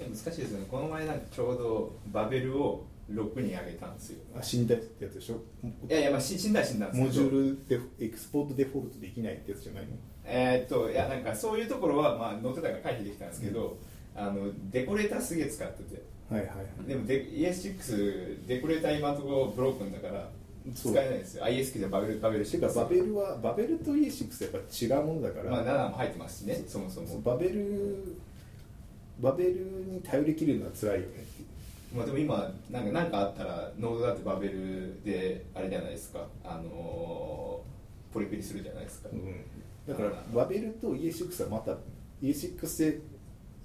あ難しいですよね。この前なんかちょうどバベルを6に上げたんですよ。あ死んだってやつでしょ？いやいやまあし死んだは死んだんですけど。モジュールで export default できないってやつじゃないの？えーっといやなんかそういうところはまあ Node だから書いてできたんですけど、あのデコレーターすげえ使ってて。はいはいはい。でもデ ES6 デコレーター今のところ broken だから使えないんですよ。ISQ じゃバベルバベルてかバベルはバベルと ES6 やっぱ違うものだから、まあ7も入ってますしねそもそも。バベルバベルに頼り切るのは辛いよねまあでも今なんかなんかあったらノードだってバベルであれじゃないですか。あのーポリプリするじゃないですか、うん、だからバベルと ES6 はまた ES6 で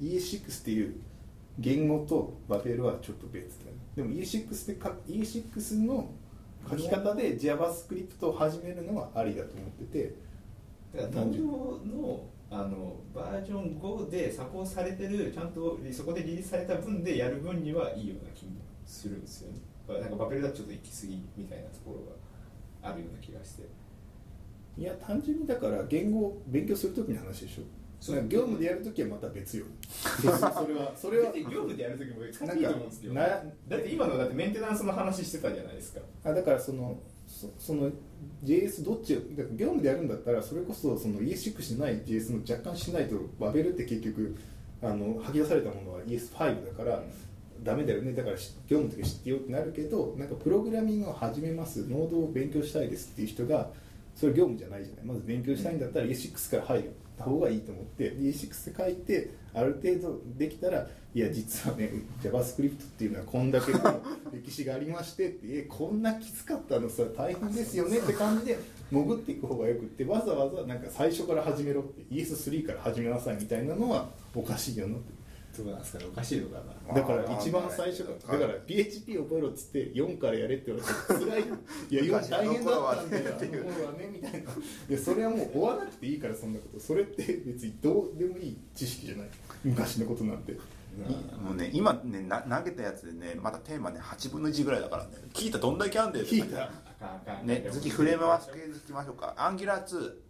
ES6 っていう言語とバベルはちょっと別だね。でも ES6 でか ES6 の書き方で JavaScript を始めるのはありだと思っててだから単純のあのバージョン5でサポートされてるちゃんとそこでリリースされた分でやる分にはいいような気もするんですよね。なんかバベルだとちょっと行き過ぎみたいなところがあるような気がして。いや単純にだから言語を勉強する時の話でしょそうだから業務でやる時はまた別よ。それはそれは。業務でやるときも使 なんかっていいと思うんですけどなだって今のだってメンテナンスの話してたじゃないですか。あだからそのそその JS どっちをだ業務でやるんだったらそれこそその ES6 しない JS の若干しないとバベルって結局あの吐き出されたものは ES5 だから、ダメだよね。だからし業務の時知ってよってなるけどなんかプログラミングを始めます。ノードを勉強したいですっていう人がそれ業務じゃないじゃない。まず勉強したいんだったら ES6 から入った方がいいと思って ES6 で書いてある程度できたらいや実はね JavaScript っていうのはこんだけ 歴史がありましてってえこんなきつかったのさ大変ですよねって感じで潜っていく方がよくってわざわざなんか最初から始めろって ES3 から始めなさいみたいなのはおかしいよなってどうなんですかねおかしいのかな。だから一番最初だから PHP 覚えろっつって4からやれって言われて辛いいや 4大変だったんだよあの頃はねみたいな。いやそれはもう追わなくていいからそんなことそれって別にどうでもいい知識じゃない。昔のことなんて。いもうね今ねな投げたやつでねまだテーマね8分の1ぐらいだからね。聞いたどんだけあんだよ。聞いた。ね次フレームワーク系でいきましょうか。 Angular 2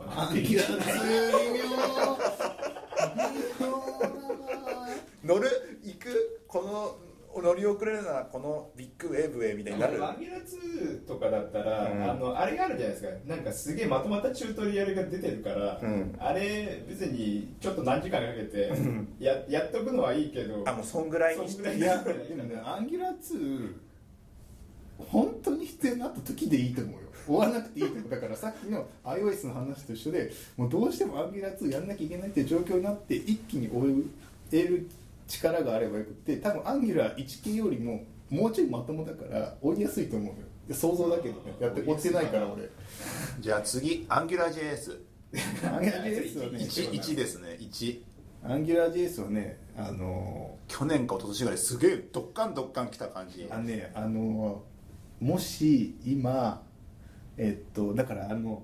Angular 微妙乗る行くこの乗り遅れるならこのビッグウェーブへみたいになる。 Angular 2とかだったら、うん。あのあれがあるじゃないですか。なんかすげえまとまったチュートリアルが出てるから、うん。あれ別にちょっと何時間かけてややっとくのはいいけどあもうそんぐらいに。しそんぐらていやでもね Angular 2本当に必要になった時でいいと思うよ追わなくていいとだからさっきの iOS の話と一緒でもうどうしても Angular 2やんなきゃいけないっていう状況になって一気に追える力があればよくって多分アンギュラー 1K よりももうちょいまともだから追いやすいと思うよ。で想像だけどねやって追ってないから俺。じゃあ次アンギュラー JS アンギュラー JS はね 1, 1ですね1アンギュラー JS はねあの去年か一昨年ぐらいすげえドッカンドッカン来た感じ。あのねあのもし今えっとだからあの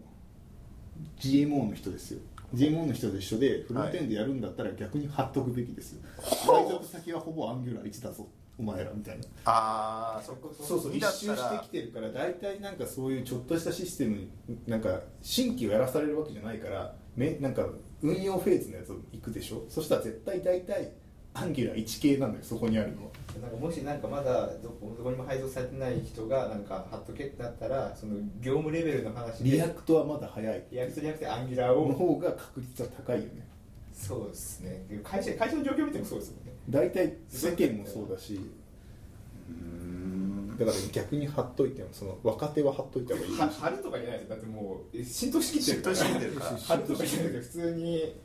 GMO の人ですよ。GMO の人と一緒でフロントエンドやるんだったら逆に貼っとくべきですよ。配属先はほぼアンギュラー1だぞ。お前らみたいな。ああそこそうそう2一周してらきてるから大体なんかそういうちょっとしたシステムになんか新規をやらされるわけじゃないからめなんか運用フェーズのやつを行くでしょ。そしたら絶対大体 Angular 1系なんだよそこにあるのはなんかもしなんかまだどこどこにも配属されてない人がなんか貼っとけってなったらその業務レベルの話で。 React はまだ早い。 React じゃなくて Angular をの方が確率は高いよね。そうですね。会社会社の状況見てもそうですもんね。大体世間もそうだし。うーん。だから逆に貼っといてもその若手は貼っといた方がいい。は貼るとかじゃないですよ。だってもうえ浸透しきってるから。浸透しきってるから。貼るとかじゃなくて普通に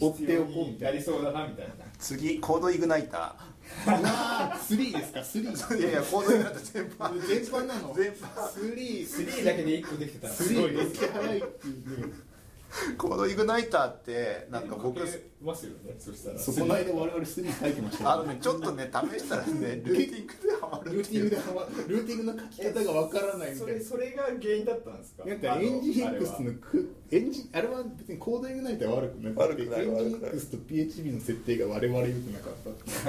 追っておこう。みたいなやりそうだなみたいな。次コードイグナイタうわー3ですか3ー。いやいやコードイグナイター全般。全般。なの全般3 3だけで1個できてたらすごい3めっちゃ早いっていうねコードイグナイターってなんか僕ますよねそしたら。そこの間我々3書いてました。よあのねちょっとね試したらねルーティングでハマるルーティングではまルーティングの書き方がわからないみそたいな。れそれが原因だったんですか？なんかエンジン X のくエンジンあれは別にコードイグナイターは悪くなくてエンジン X と PHP の設定が我々良くなかっ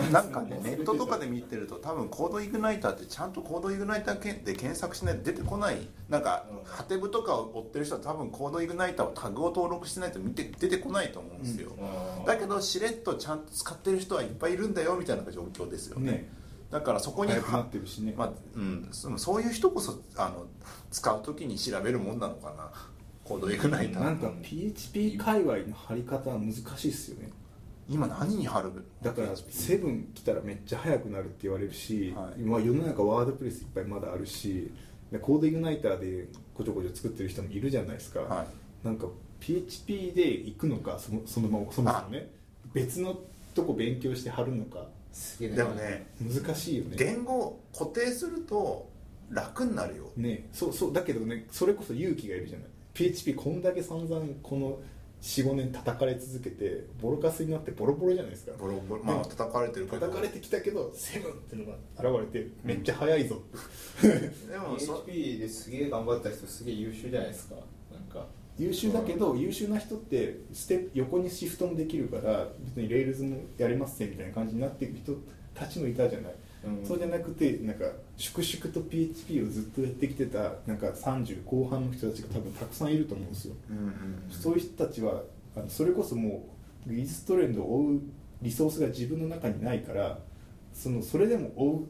たなんかねネットとかで見てると多分コードイグナイターってちゃんとコードイグナイターけで検索しないと出てこない。なんかうん。ハテブとかを追ってる人は多分コードイグナイターをタグを登録してないと見て出てこないと思うんですよ、だけどしれっとちゃんと使ってる人はいっぱいいるんだよみたいな状況ですよね。ね。だからそこにね。まあうん、そういう人こそあの使う時に調べるもんなのかな。コードイグナイターなんか PHP 界隈の貼り方は難しいっすよね。今何に貼る？だから7来たらめっちゃ速くなるって言われるし、はい。今世の中ワードプレスいっぱいまだあるしでコードイグナイターでこちょこちょ作ってる人もいるじゃないですか、はい。なんか PHP で行くのかそのそのままそもそもね。別のとこ勉強して貼るのか。すげえな。でもね難しいよね。言語を固定すると楽になるよ。ね。そうそうだけどねそれこそ勇気がいるじゃない。PHP こんだけ散々この45年叩かれ続けてボロカスになってボロボロじゃないですか。ボロボロ。まあ叩かれてるけど。叩かれてきたけど Seven っていうのが現れてめっちゃ速いぞ、でもそ PHP ですげえ頑張った人すげえ優秀じゃないですか優秀だけど優秀な人ってステップ横にシフトもできるから別に Rails もやれますねみたいな感じになっていく人たちもいたじゃない、うん。そうじゃなくてなんか粛々と PHP をずっとやってきてたなんか30後半の人たちが多分たくさんいると思うんですよ、うんうん。そういう人たちはあのそれこそもう技術トレンドを追うリソースが自分の中にないからそのそれでも追う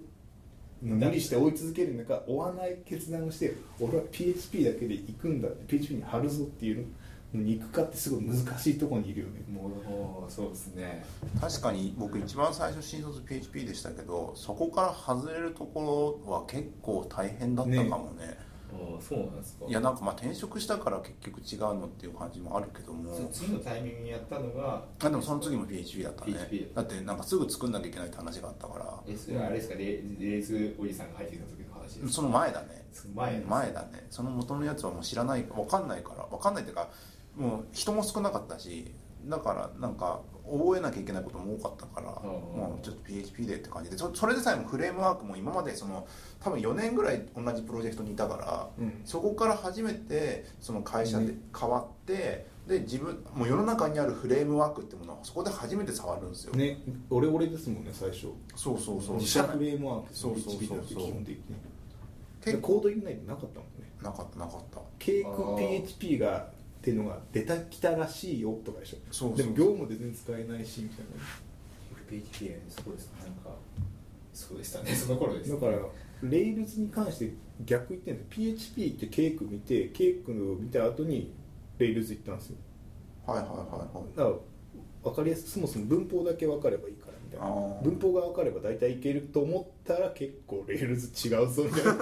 無理して追い続ける中追わない決断をして俺は PHP だけで行くんだ。って PHP に貼るぞっていうの。に行くかってすごい難しいところにいるよね。もうそうですね。確かに僕一番最初新卒 PHP でしたけどそこから外れるところは結構大変だったかもねあそうなんですか。いやなんかまあ転職したから結局違うのっていう感じもあるけども。つ次のタイミングにやったのがあでもその次も PHP だったね。PHP だってなんかすぐ作んなきゃいけないって話があったから。えそれはあれですかレレーズおじさんが入ってきた時の話です。かその前だね。その。前前だね。その元のやつはもう知らない分かんないから。分かんないっていうかもう人も少なかったしだからなんか覚えなきゃいけないことも多かったからうんもうちょっと PHP でって感じでそそれでさえもフレームワークも今までその多分4年ぐらい同じプロジェクトにいたから、うん。そこから初めてその会社で変わって、で自分もう世の中にあるフレームワークってものはそこで初めて触るんですよ、ね俺俺ですもんね最初。そうそうそう。自社フレームワークそうそうそう。基本的に。結構。でコード入れないとなかったもんね。なかったなかった。ケークあー PHP がっていうのが出たきたらしいよとかでしょ。そうでも業務で全然使えないしみたい PHP そうですなんかそうでしたね。その頃です。ねなだからレイルズに関して逆言ってんの。PHP ってケーク見てケークを見た後にレイルズ行ったんですよ。はいはいはいはい。だから分かりやすくそもそも文法だけ分かればいいみたいな。文法が分かれば大体いけると思ったら結構 Rails 違うぞみたいな。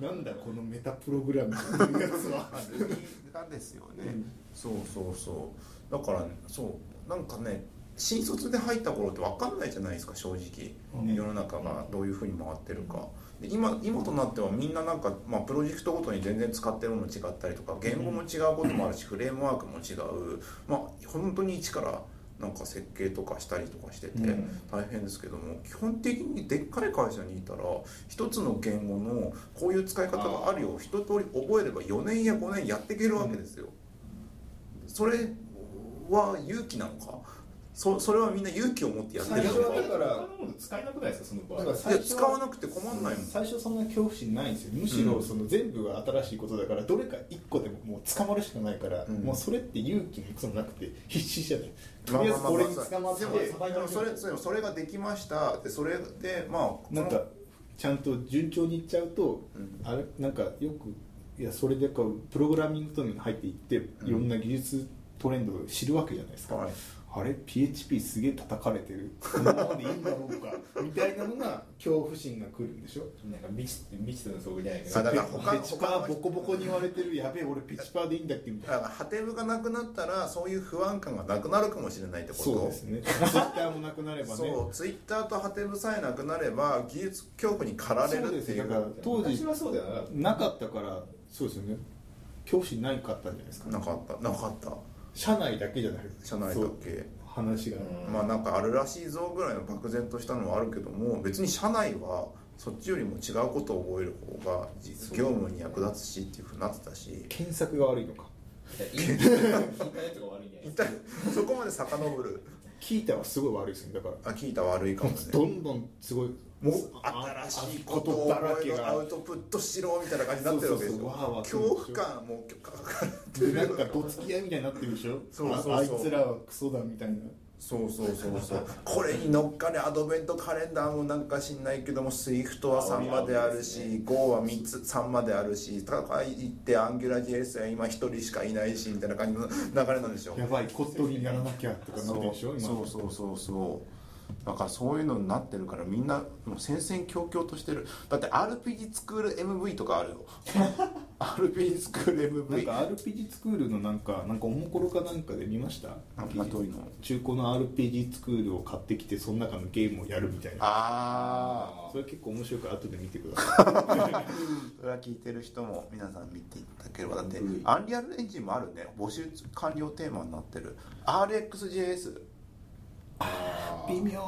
なんだこのメタプログラムっていうやつはですよね、うん。そうそうそう。だからそうなんかね新卒で入った頃って分かんないじゃないですか正直、ね世の中がどういうふうに回ってるか。で今今となってはみんななんか、まあ、プロジェクトごとに全然使ってるもの違ったりとか言語も違うこともあるし、フレームワークも違う。まあ本当に一からなんか設計とかしたりとかしててうん。大変ですけども、基本的にでっかい会社にいたら一つの言語のこういう使い方があるよ一通り覚えれば4年や5年やっていけるわけですよ。それは勇気なのか？そそれはみんな勇気を持ってやってる。の最初だから他のもの使えなくないですかその場合だからい最初はや使わなくて困んないもん。最初そんな恐怖心ないんですよ。むしろその全部が新しいことだからどれか一個でももう捕まるしかないから、うん。もうそれって勇気もクソもなくて必死じゃない。とりあえずこれに捕まってでもそれでもそれができました。でそれでまあなんかちゃんと順調にいっちゃうと、うん。あれなんかよくいやそれでこうプログラミングとに入っていっていろんな技術トレンドを知るわけじゃないですか、はいあれ？PHP すげえ叩かれてる。このままでいいんだろうか。みたいなのが恐怖心が来るんでしょ？なんか未知未知との遭遇じゃないけど。あだから他ペチパーボコボコに言われてるやべえ俺ペチパーでいいんだっけみたいな。だからハテブがなくなったらそういう不安感がなくなるかもしれないってこと。そうですね。ツイッターもなくなればね。そうツイッターとハテブさえなくなれば技術恐怖に駆られるっていう。そうから当時私はそうだよな。なかったからそうですよね。恐怖心ないかったんじゃないですかなかった。なかった社内だけじゃない社内だけ。話が、うん。まあなんかあるらしいぞぐらいの漠然としたのはあるけども別に社内はそっちよりも違うことを覚える方が業務に役立つしっていうふうになってたし。検索が悪いのか。インターネットが悪いんじゃないですか。そこまで遡る。聞いたはすごい悪いですね。だから。あ聞いた悪いかもね。どんどんすごいもう新しいことをだらけが。アウトプットしろみたいな感じになってるわけですよそうそうそうわーわー恐怖感もうかかってでるなんかどつき合いみたいになってるでしょ。そうそうそう。ああいつらはクソだみたいな。そうそうそうそう。これに乗っかりアドベントカレンダーもなんか知んないけども SWIFT は3まであるし Go は3つ3まであるし高いってアンギュラ JS は今1人しかいないしみたいな感じの流れなんでしょ。やばいコットリにやらなきゃとかなってるでしょ今そうそうそうそうだからそういうのになってるからみんなもう戦々恐々としてる。だって RPG 作る MV とかあるよ。RPG スクールなん MV か RPG スクールのなんかなんかおもころかなんかで見ました？あまあどういうの？中古の RPG スクールを買ってきてその中のゲームをやるみたいな。あそれ結構面白いから後で見てくださあ それは聞いてる人も皆さん見ていただければ。だってうんアンリアルエンジンもあるね。募集完了テーマになってる。RxJS い微妙。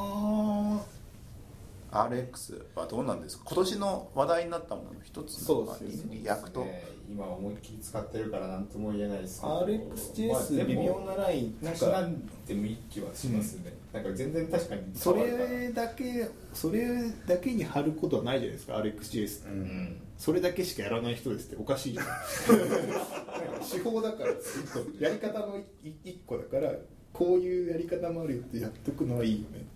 RX はどうなんですか？今年の話題になったものの一つそうですよね。 React、ね今思いっきり使ってるから何とも言えないですけど。RxJS 微妙なラインなんかなんでもいい気はしますね、なんか全然確かにそれだけそれだけに貼ることはないじゃないですか RxJS って。うんそれだけしかやらない人ですっておかしいじゃん。手法だからやり方のい一個だからこういうやり方もあるよってやっとくのはいいよね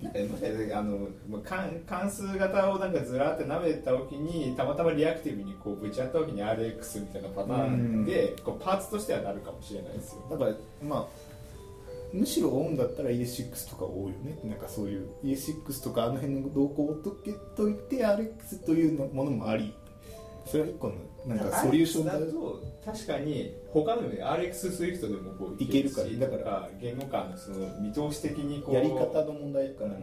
あのまあ関関数型をなんかずらって舐めた時にたまたまリアクティブにこうぶち当たった時に RX みたいなパターンでこうパーツとしてはなるかもしれないですよ。だからまあむしろオンだったら ES6 とか多いよねなんかそういう ES6 とかあの辺の動向を解けといて RX というのものもありそれは一個のなんかソリューションだと確かに他のね RX スイフトでもこういけるからしだから言語間のその見通し的にこうやり方の問題だからね。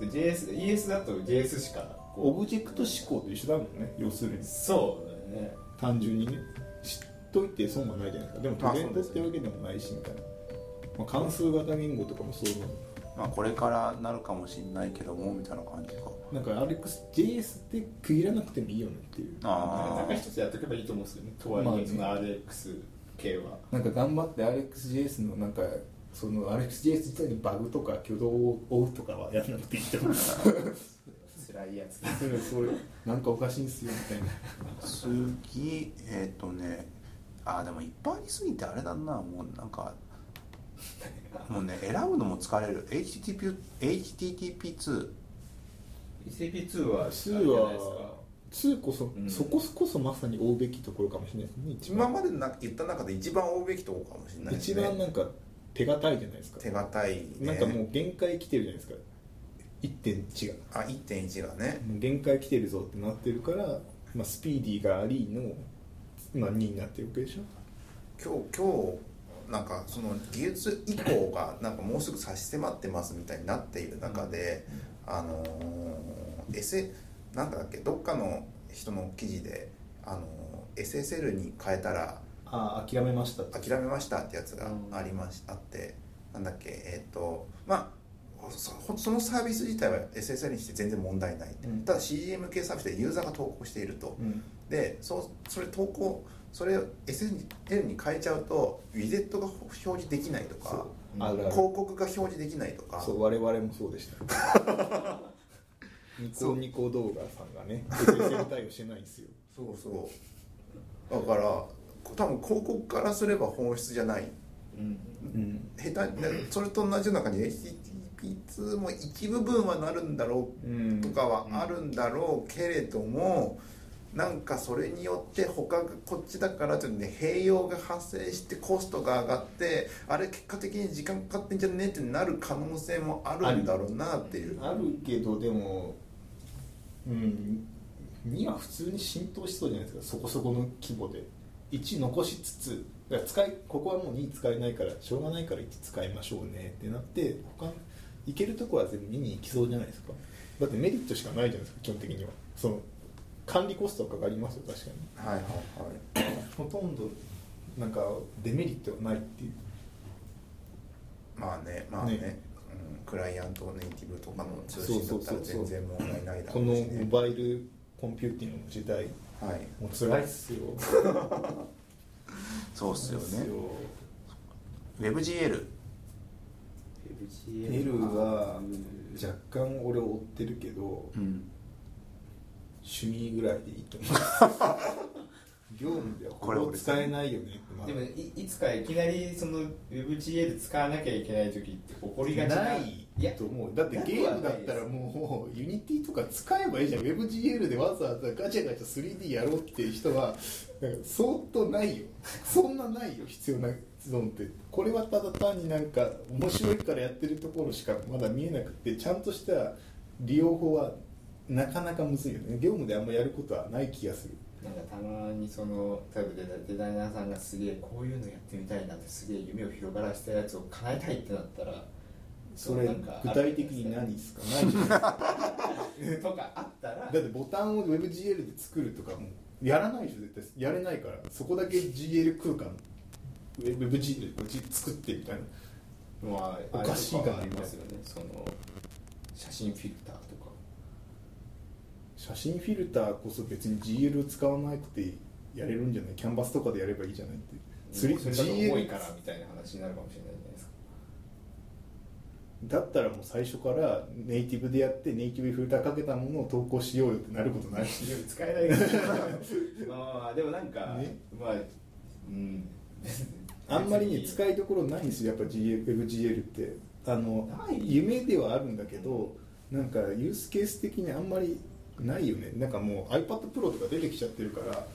うん。JS ES だと JS しかオブジェクト指向と一緒だもんね要するに。そうだね。単純にね知っといて損はないじゃないですか。でもまあトレンドってわけでもないしみたいな、まあ、関数型言語とかもそうなのまあ、これからなるかもしれないけどもみたいな感じかなんか RxJS って区切らなくてもいいよねっていう。あなんか一つやっておけばいいと思うんですよねとはいえその RX 系は。なんか頑張って RxJS のなんかその RxJS 自体にバグとか挙動を追うとかはやらなくていいと思う。辛いやつ。だそれそれなんかおかしいんすよみたいな。あ次えっ、とねあーでもいっぱいありすぎてあれだなもうなんか。もうね選ぶのも疲れる。HTTP HTTP2 ECP2 は2は2こそ、うん。そここそまさに追うべきところかもしれないですね今までな言った中で一番追うべきところかもしれないです一ね番なんか手堅いじゃないですか。手堅い、ね、なんかもう限界来てるじゃないですか。1.1が。あ1.1がね。もう限界来てるぞってなってるから、まあ、スピーディーがありの、まあ、2になってるわけでしょ。今日今日なんかその技術移行がなんかもうすぐ差し迫ってますみたいになっている中で、あのー、S なんだっけどっかの人の記事で、あのー SSL に変えたらああ諦めました諦めましたってやつがありましあってなんだっけえっ、とまあそそのサービス自体は SSL にして全然問題ない、うん。ただ CGM 系サービスでユーザーが投稿していると、うん。でそうそれ投稿それを SSL に変えちゃうとウィゼットが表示できないとかあるある広告が表示できないとか。そう我々もそうでした。ニコニコ動画さんがね SSL 対応してないんですよ。そうそう。だから多分広告からすれば本質じゃない。うん。うん。下手にそれと同じような感じで HTTP2 も一部分はなるんだろううんとかはあるんだろうけれども、なんかそれによって他がこっちだからというね併用が発生してコストが上がってあれ結果的に時間かかってんじゃねえってなる可能性もあるんだろうなっていう。あるけどでもうん2は普通に浸透しそうじゃないですかそこそこの規模で。1残しつつ使いここはもう2使えないからしょうがないから1使いましょうねってなって他行けるとこは全部2に行きそうじゃないですか。だってメリットしかないじゃないですか基本的には。その管理コストかかりますよ確かに。はいはいはい。ほとんどなんかデメリットはないっていう。まあねまあね。ね。うん、クライアントネイティブとかの通信だったら全然問題ないだこのろうし、ね、モバイルコンピューティングの時代はい。もう辛いっすよ。そうっすよね。WebGL L は若干俺追ってるけどうん趣味ぐらいでいいと思う。業務ではこれを使えないよねでもいいつかいきなりその WebGL 使わなきゃいけない時って起こりがちないいやと思う。だってゲームだったらもう Unity とか使えばいいじゃん。WebGL でわざわざガチャガチャ 3D やろうっていう人は相当ないよ。そんなないよ必要なゾーンって。これはただ単になんか面白いからやってるところしかまだ見えなくてちゃんとした利用法はなかなかむずいよね。業務であんまやることはない気がする。なんかたまにその例えばデザイナーさんがすげえこういうのやってみたいなってすげえ夢を広がらせたやつを叶えたいってなったらそれなんか具体的に何ですか。ないじゃないですか？とかあったらだってボタンを WebGL で作るとかもやらないでしょ。絶対やれないから。そこだけ GL 空間 WebGL で作ってみたいな。まあ、おかしいかなありますよね。その写真フィルター写真フィルターこそ別に GL 使わなくてやれるんじゃない？キャンバスとかでやればいいじゃないって。それそれだと重いからみたいな話になるかもしれないじゃないですか。だったらもう最初からネイティブでやってネイティブにフィルターかけたものを投稿しようよってなることないし。使えないからまあでもなんか、ねまあうん。あんまりね使いどころないんですよ。やっぱ GL WebGL って。あの夢ではあるんだけどなんかユースケース的にあんまりないよね。なんかもう iPad Pro とか出てきちゃってるから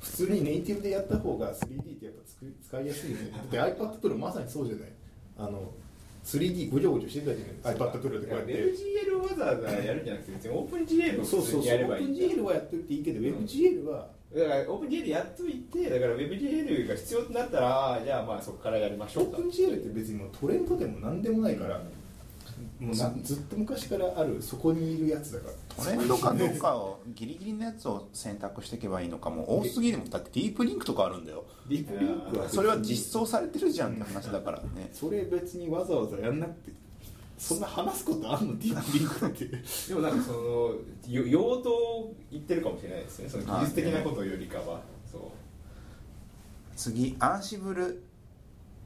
普通にネイティブでやった方が 3D ってやっぱつく使いやすいよね。だって iPad Pro まさにそうじゃない？あの 3D ごちょごちょしてたじゃない？iPad Pro でこうやって。WebGL をわざわざやるんじゃなくて別にオープン GL をやればいい OpenGL はやっといていいけど WebGL は。だからオープン GL やっといてだから WebGL が必要となったらじゃあまあそこからやりましょうか。OpenGL って別にもうトレンドでも何でもないからもうなずっと昔からあるそこにいるやつだからトレンドかどうかをギリギリのやつを選択していけばいいのかも。う多すぎるもん。だってディープリンクとかあるんだよ。ディープリンクはそれは実装されてるじゃんって話だからね。それ別にわざわざやんなくてそんな話すことあんの？ディープリンクって。でもなんかそのよ用途を言ってるかもしれないですね。その技術的なことよりかは。そう。次アンシブル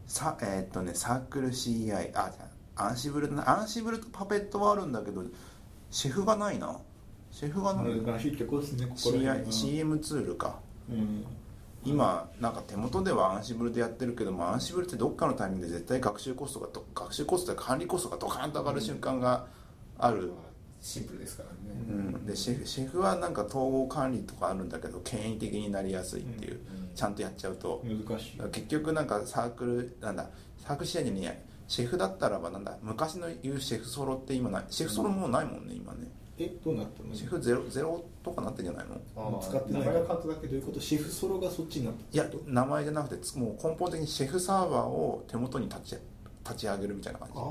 さえーっとねサークル CI あじゃあアンシブルアンシブルとパペットはあるんだけどシェフがないな。シェフがない。難しいってことですねここ CM ツールか。うん。今なんか手元ではアンシブルでやってるけどもアンシブルってどっかのタイミングで絶対学習コストがと学習コストや管理コストがドカーンと上がる瞬間がある、シンプルですからね、うん、でシェフシェフはなんか統合管理とかあるんだけど権威的になりやすいっていう、うんちゃんとやっちゃうと、難しい。結局なんかサークルなんだサークル試合にねシェフだったらばなんだ昔の言うシェフソロって今ないシェフソロもうないもんね今ね。えどうなったの？シェフゼロゼロとかなってんじゃないの？あー使ってない。名前が変わっただけどういうことシェフソロがそっちになったいや名前じゃなくてつもう根本的にシェフサーバーを手元に立ち立ち上げるみたいな感じ。ああ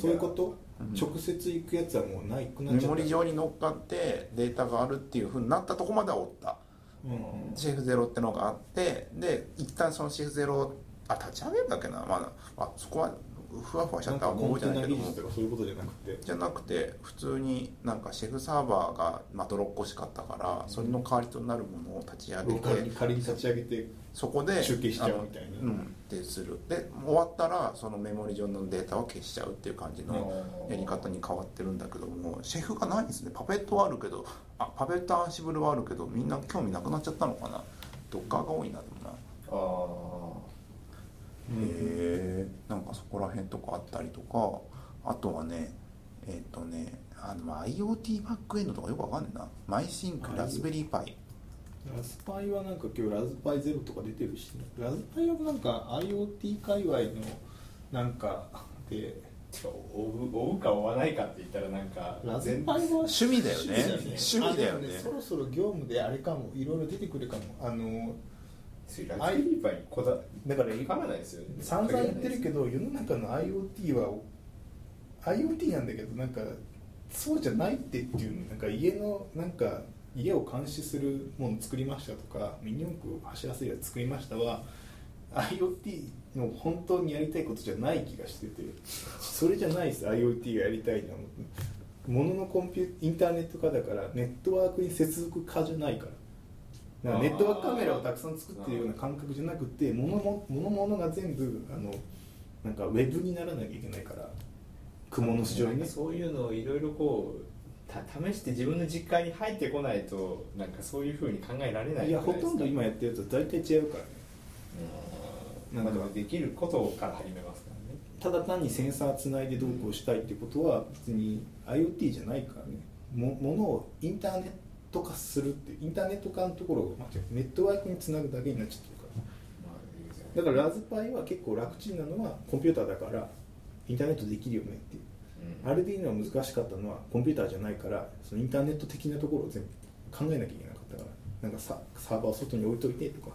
そういうこと、うん。直接行くやつはもうないくなっメモリ上に乗っかってデータがあるっていうふうになったとこまではおった。うん。シェフゼロってのがあってで一旦そのシェフゼロあ立ち上げるんだっけな、まあ、あそこはふわふわしちゃったかコンテナ覚えてないけど。そういうことじゃなくて。じゃなくて普通になんかシェフサーバーがまどろっこしかったからそれの代わりとなるものを立ち上げて仮に立ち上げてそこで集計しちゃうみたいな。うんってする。で終わったらそのメモリ上のデータを消しちゃうっていう感じのやり方に変わってるんだけどもシェフがないんですね。パペットはあるけどあ Puppet Ansible はあるけどみんな興味なくなっちゃったのかな。ドッカーが多いなでもな。あへえんかそこら辺とかあったりとか。あとはねえっ、とねあのまあ IoT バックエンドとかよくわかんないな。 myThings Raspberry Pi。ラズパイはなんか今日ラズパイゼロとか出てるし、ね、ラズパイはなんか IoT 界隈のなんかであ追う追うか追わないかって言ったらなんかラズパイは趣味だよね。趣味だよね。あでもそろそろ業務であれかもいろいろ出てくるかも。あのラズベリーパイにこだだからかかないですよね散々言ってるけど世の中の IoT は IoT なんだけどなんかそうじゃないってっていうなんか家のなんか家を監視するもの作りましたとかミニ四駆を走らせるやつ作りましたは IoT の本当にやりたいことじゃない気がしててそれじゃないです IoT がやりたいのは。もののコンピュインターネット化だからネットワークに接続化じゃないから。だからネットワークカメラをたくさん作ってるような感覚じゃなくてものもものものが全部あのなんかウェブにならなきゃいけないから雲の市場にね。そういうのをいろいろこうた試して自分の実家に入ってこないとなんかそういうふうに考えられないいやほとんど今やってるやつは大体違うからね。うん。まあでもできることから始めますからね。ただ単にセンサーつないでどうこうしたいってことは別に IoT じゃないからね。もものをインターネット化するってインターネット化のところをネットワークにつなぐだけになっちゃってるから。だからラズパイは結構楽ちんなのはコンピューターだからインターネットできるよねっていううんあれでいいのは難しかったのはコンピューターじゃないからそのインターネット的なところを全部考えなきゃいけなかったから。なんかさサーバーを外に置いといてとか。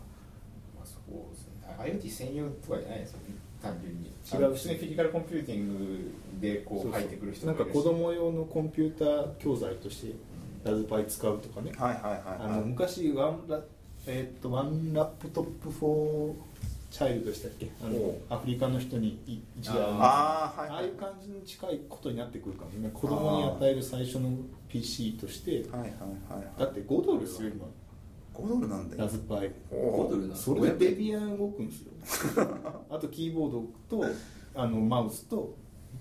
まあ、そうですね。IoT 専用とかじゃないですよね単純に。違うしねフィジカルコンピューティングでこう入ってくる人なんか子供用のコンピューター教材としてラズパイ使うとかね、はいはいはいあの昔 One La、えーっと One Laptop For Child でしたっけ？あのおアフリカの人にい一台あーはいああいう感じに近いことになってくるかもね。子供に与える最初の PC として。はいはいはいだって5ドルですよ今5ドルなんだよ。ラズパイ。お5ドルなそれでデビアン動くんですよ。あとキーボードとあのマウスと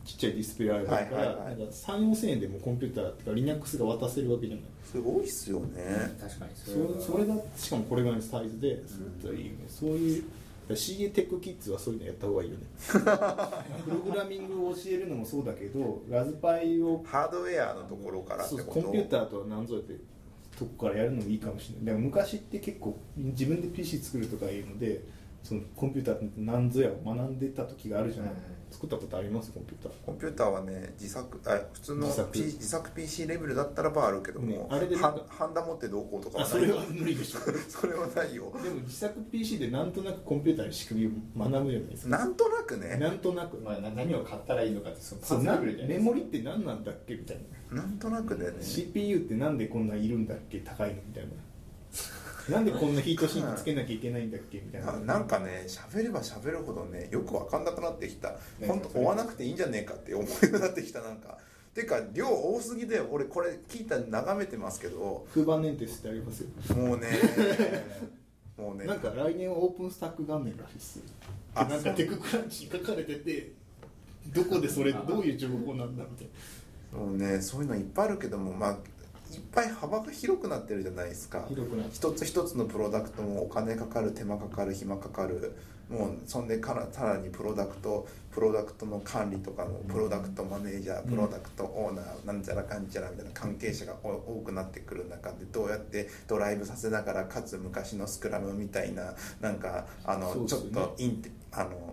ちっちゃいディスプレイあるから、はいはいはい。なんか3 4千円でもコンピューターってか Linux が渡せるわけじゃない。すごいっすよね。確かにそそれそれだしかもこれぐらいのサイズでそういいいよね、そういう CA テックキッズはそういうのやった方がいいよね。プログラミングを教えるのもそうだけどラズパイをハードウェアのところからってそうことコンピューターとは何ぞやってとこからやるのもいいかもしれない。でも昔って結構自分で PC 作るとかいうのでそのコンピューターって何ぞやを学んでた時があるじゃない、うん作ったことあります？コンピューター。コンピューターはね自作あ普通の自作。P 自作 PC レベルだったらばあるけども、ねあれでハかンダ持ってどうこうとかはない。あそれは無理でしょ。それはないよ。でも自作 PC でなんとなくコンピューターの仕組みを学ぶじゃないですか。なんとなくね。なんとなく、まあ、な何を買ったらいいのかってそのパズルレベルじゃないメモリって何なんだっけみたいな。なんとなくでね。CPU ってなんでこんないるんだっけ？高いのみたいななんでこんなヒートシンクつけなきゃいけないんだっけみたいな。あなんかね喋れば喋るほどねよく分かんなくなってきた。ね。本当追わなくていいんじゃねえかって思うようになってきたなんか。てか量多すぎで俺これ聞いた眺めてますけど。空板ネンテスってありますよ。もうね。もうね。なんか来年はオープンスタック元年らしいっすよ。あなんかテククランチに書かれててどこでそれどういう情報なんだみたいもうねそういうのいっぱいあるけどもまあいっぱい幅が広くなってるじゃないですか。一つ一つのプロダクトもお金かかる手間かかる暇かかるもうそんでからさらにプロダクトプロダクトの管理とかもプロダクトマネージャープロダクトオーナーなんちゃらかんちゃらみたいな関係者がお多くなってくる中でどうやってドライブさせながらかつ昔のスクラムみたいななんかあの、ちょっとインテあの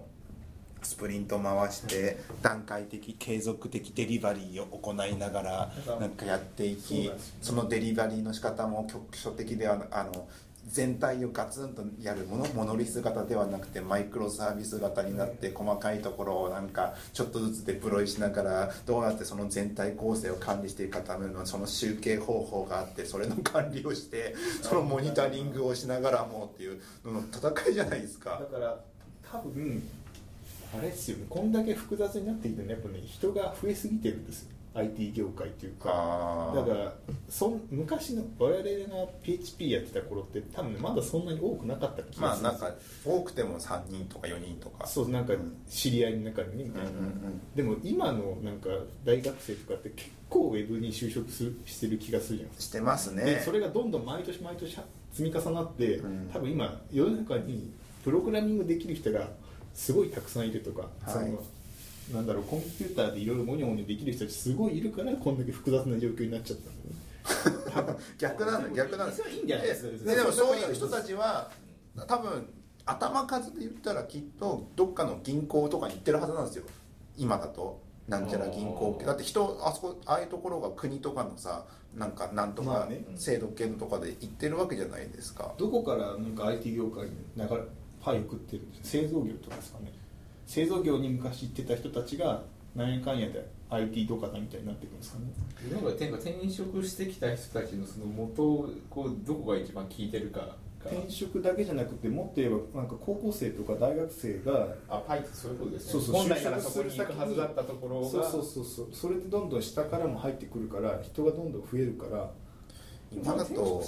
スプリント回して段階的継続的デリバリーを行いながらなんかやっていきそのデリバリーの仕方も局所的ではなあの全体をガツンとやるものモノリス型ではなくてマイクロサービス型になって細かいところをなんかちょっとずつデプロイしながらどうやってその全体構成を管理していくかためのその集計方法があってそれの管理をして そのモニタリングをしながらもっていうのの戦いじゃないですかだ。から多分あれですよね。こんだけ複雑になっていてねやっぱね人が増えすぎてるんですよ。IT 業界っていうか。だからそん昔の我々が PHP やってた頃って多分ねまだそんなに多くなかった気がするまあなんか多くても3人とか4人とか。そうなんか知り合いの中にねみたいな、うんうんうん。でも今のなんか大学生とかって結構ウェブに就職するしてる気がするじゃないですかしてますね。でそれがどんどん毎年毎年積み重なって、うん。多分今世の中にプログラミングできる人がすごいたくさんいるとか、はい。そのなんだろうコンピューターでいろいろモニョモニョできる人たちすごいいるからこんだけ複雑な状況になっちゃった んだよね。逆なんだ逆なんだ。いいんじゃないですかででもそういう人たちは多分頭数で言ったらきっとどっかの銀行とかに行ってるはずなんですよ。今だと。なんちゃら銀行だって人あそこああいうところが国とかのさなんかなんとかまあね。制度系のとかで行ってるわけじゃないですか、どこからなんか IT 業界に流れパイを食ってるんです製造業とかですかね。製造業に昔行ってた人たちが何やかんやで IT とかだみたいになっていくんですかね。なんか転職してきた人たちのその元をこうどこが一番効いてるかが。転職だけじゃなくてもっと言えばなんか高校生とか大学生があパイってそういうことですね。そうそう本来ならそこに行くはずだったところが。そうそうそうそう。それでどんどん下からも入ってくるから人がどんどん増えるから今だと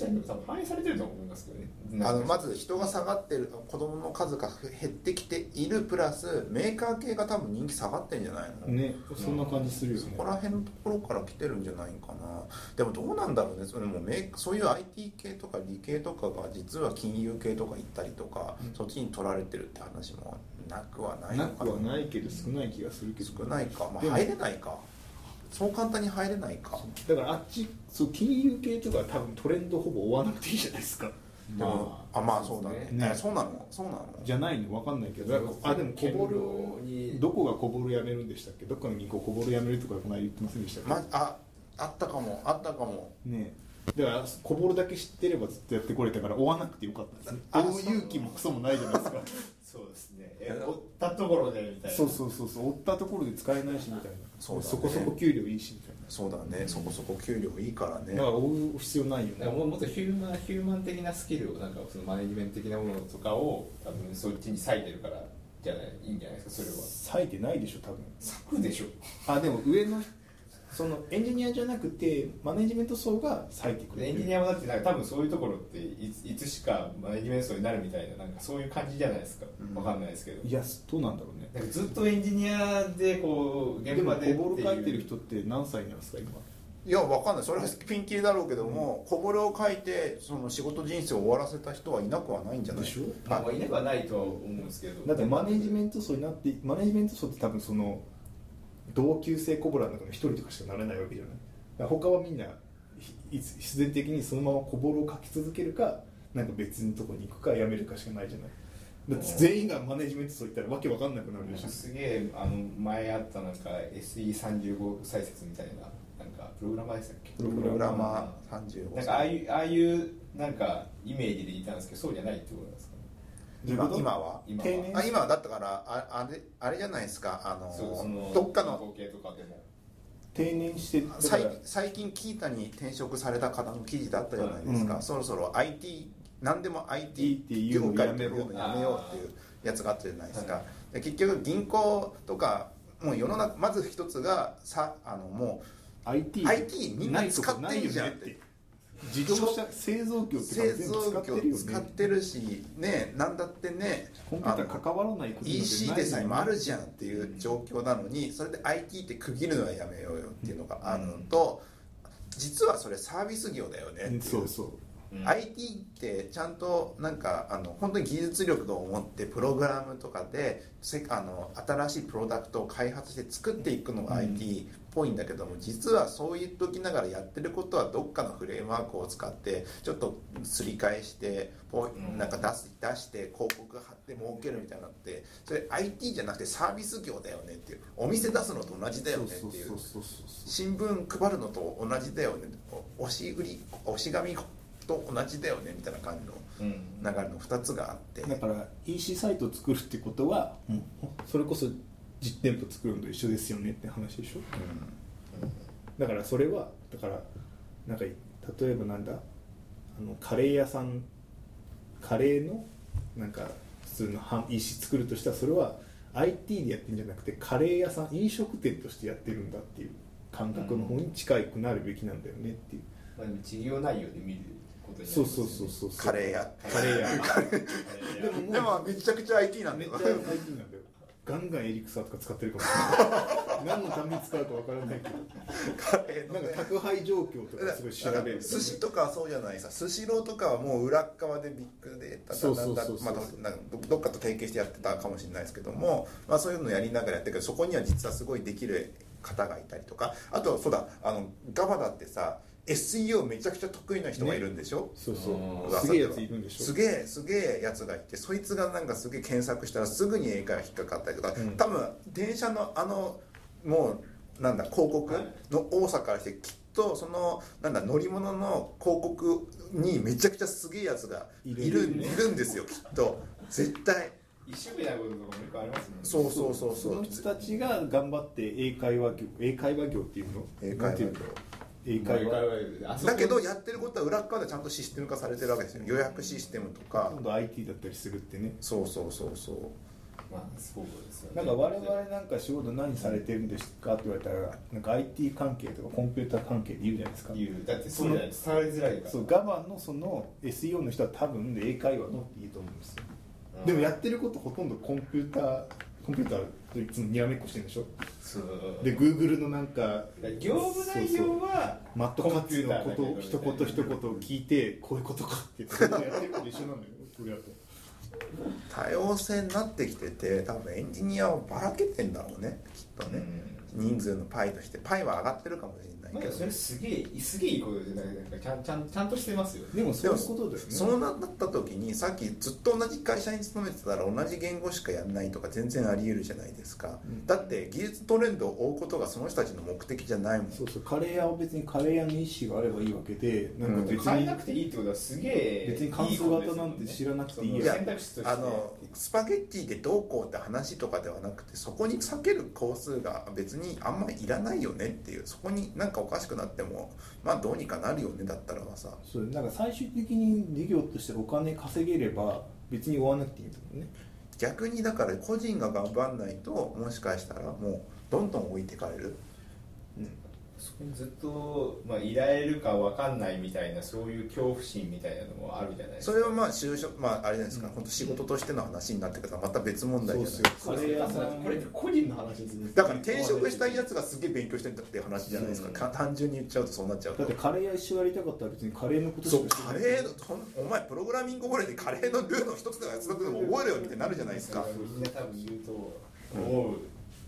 反映されてると思いますけどねあのまず人が下がってる子供の数が減ってきているプラスメーカー系が多分人気下がってんじゃないの、ねそんな感じするよね。そこら辺のところから来てるんじゃないかな。でもどうなんだろうねそれもメーそういう IT 系とか理系とかが実は金融系とか行ったりとか、うん。そっちに取られてるって話もなくはないなのかくはないけど少ない気がするけど。少ないか、まあ、入れないかそう簡単に入れないか。だからあっちそう金融系とかは多分トレンドほぼ追わなくていいじゃないですか。でもあまあそうだね。ね。えそうなの？そうなの？じゃないの？分かんないけど。あでも小ボルどこが小ボルやめるんでしたっけ？どっかの銀行小ボルやめるとかこの間言ってませんでしたっけ、まあああったかも。あったかも。ね。だからこぼるだけ知ってればずっとやってこれたから追わなくてよかったですね。あ追う。勇気もクソもないじゃないですか。そうです追ったところでみたいな。そうそうそうそう。追ったところで使えないしみたいな。そうだね。そこそこ給料いいしみたいそうだね。そこそこ給料いいからね。なだから追う必要ないよね。もっとヒューマンヒューマン的なスキルをなんかそのマネジメント的なものとかを多分そっちに割いてるからじゃないいいんじゃないですかそれは。割いてないでしょ多分。割くでしょ。あでも上のそのエンジニアじゃなくてマネジメント層が割いてくれエンジニアもだってなんか多分そういうところっていついつしかマネジメント層になるみたいななんかそういう感じじゃないですか。うかんないですけど。いやどうなんだろうね。なんかずっとエンジニアでこうでも現場でこぼる書いてる人って何歳なんですか今？いやわかんない。それはピンキリだろうけども、こぼれを書いてその仕事人生を終わらせた人はいなくはないんじゃない？でしょ？まあ、はいいなくはないとは思うんですけど。だってマネジメント層になってマネジメント層って多分その同級生コブラの中の一人とかしかなれないわけじゃない。だから他はみんなひ必然的にそのままこぼろを書き続けるかなんか別のとこに行くかやめるかしかないじゃない。全員がマネジメント層行ったらわけわかんなくなるでしょ。すげえあの前あったなんか SE35 再説みたいななんかプログラマーでしたっけ？プログラマー35なんかああいうああいうなんかイメージでいたんですけどそうじゃないってことなんですか？ね今今は？今定年？あ今はだったからああれあれじゃないですか？あのどっかの。合計とかでも。定年して最最近キータに転職された方の記事であったじゃないですか、うん。そろそろ IT 何でも IT いいっていうの業界をやめろっていう。のやめようっていうやつがあったじゃないですか、で結局銀行とかもう世の中まず一つがさあのも IT, IT みんな使ってるじゃんって自動車製造業うってか製造全部使ってるよ業ね使ってるしねなんだってねコンピューター関わらないことない EC でさえもあるじゃんっていう状況なのにそれで IT って区切るのはやめようよっていうのがあるのと実はそれサービス業だよねっていう。そうそう。うん。IT ってちゃんとなんかあの本当に技術力を持ってプログラムとかでせあの新しいプロダクトを開発して作っていくのがうん IT っぽいんだけども、実はそう言っときながらやってることはどっかのフレームワークを使ってちょっとすり返してなんか出す出して広告貼って儲けるみたいなのってそれ IT じゃなくてサービス業だよねっていう。お店出すのと同じだよねっていう。新聞配るのと同じだよね。お押し売り押し紙と同じだよねみたいな感じのうん。流れの2つがあって。だから EC サイトを作るってことは、それこそ実店舗作るのと一緒ですよねって話でしょ。だからそれはだからなんか例えばなんだあのカレー屋さんカレーのなんか普通の販 EC 作るとしたらそれは IT でやってるんじゃなくてカレー屋さん飲食店としてやってるんだっていう感覚の方に近くなるべきなんだよねっていう、まあ、でも事業内容で見ることになりますよね。そうそうそうそうカレー屋。カレー屋。でもめちゃくちゃ IT なんだ。よちゃ IT なんだよガンガンエリクサーとか使ってるかも。しれない何のために使うかわからないけど。カレーのねなんか宅配状況とかすごい調べる。寿司とかはそうじゃない。さスシローとかはもう裏っ側でビッグデータそうそうそうそう。まあなんかどどっかと提携してやってたかもしれないですけども、まあ、そういうのやりながらやってるけどそこには実はすごいできる方がいたりとか。あとそうだあのガバだってさ SEO めちゃくちゃ得意な人がいるんでしょ、そうそう。うん。すげえやついるんでしょ？すげえすげえやつがいてそいつがなんかすげえ検索したらすぐに英会話引っかかったりとか、うん。多分電車のあのもうなんだ広告の多さからしてきっとそのなんだ乗り物の広告にめちゃくちゃすげえやつがいるいるいるんですよきっと。絶対。一緒みたいなこととかもよくありますもんね。そうそうそうそう。その人たちが頑張って英会話業英会話業っていうの？英会話なんていうの？英まあ会話だけどやってることは裏っ側でちゃんとシステム化されてるわけですよ予約システムとか。今度 IT だったりするってね。そうそうそうそう。まあそうですよねなんか我々なんか仕事何されてるんですかって言われたらなんか IT 関係とかコンピューター関係で言うじゃないですか。言う。だってそうじゃない伝わりづらいから。そうガバのその SEO の人は多分英会話のっていいと思うんですよ。うんでもやってることほとんどコンピューターコンピューターといつもにらめっこしてるんでしょ？そう。で Google のなんか業務内容はマットカッツのことコンピューターだけど一言一言聞いてこういうことかって言ってやってること一緒なんだよ。それだと。多様性になってきてて多分エンジニアをばらけてんだろうねきっとね、人数のパイとしてパイは上がってるかもしれないないけど、まあそれすげえすげえいいことでなんかちゃんちゃんちゃんとしてますよでもそういうことだよね。そうなった時にさっきずっと同じ会社に勤めてたら同じ言語しかやんないとか全然あり得るじゃないですか、うん。だって技術トレンドを追うことがその人たちの目的じゃないもん。そうそうカレー屋は別にカレー屋の意思があればいいわけでなんか別に、変えなくていいってことはすげえ別に乾燥型なんて知らなくていい選択肢としてあのスパゲッティでどうこうって話とかではなくてそこに避ける工数が別にあんまりいらないよねっていうそこになんかおかしくなってもまあどうにかなるよねだったらばさ。そうなんか最終的に事業としてお金稼げれば別に追わなくていいんだもんね。逆にだから個人が頑張んないともしかしたらもうどんどん置いてかれるそこにずっと、まあ、いられるかわかんないみたいなそういう恐怖心みたいなのもあるじゃないですか。それはまあ就職まああれじゃないですか、うん本当仕事としての話になってくるからまた別問題じゃないそうっすよこれ個人の話ですね。だから転職したいやつがすげえ勉強してんだっていう話じゃないですか、うん。か単純に言っちゃうとそうなっちゃうと。だってカレー屋一緒やりたかったら別にカレーのことしそうかしてないカレーのお前プログラミング覚えでカレーのルーの一つでもやつだけでも覚えろよってなるじゃないですか。みんな多分言うと思う、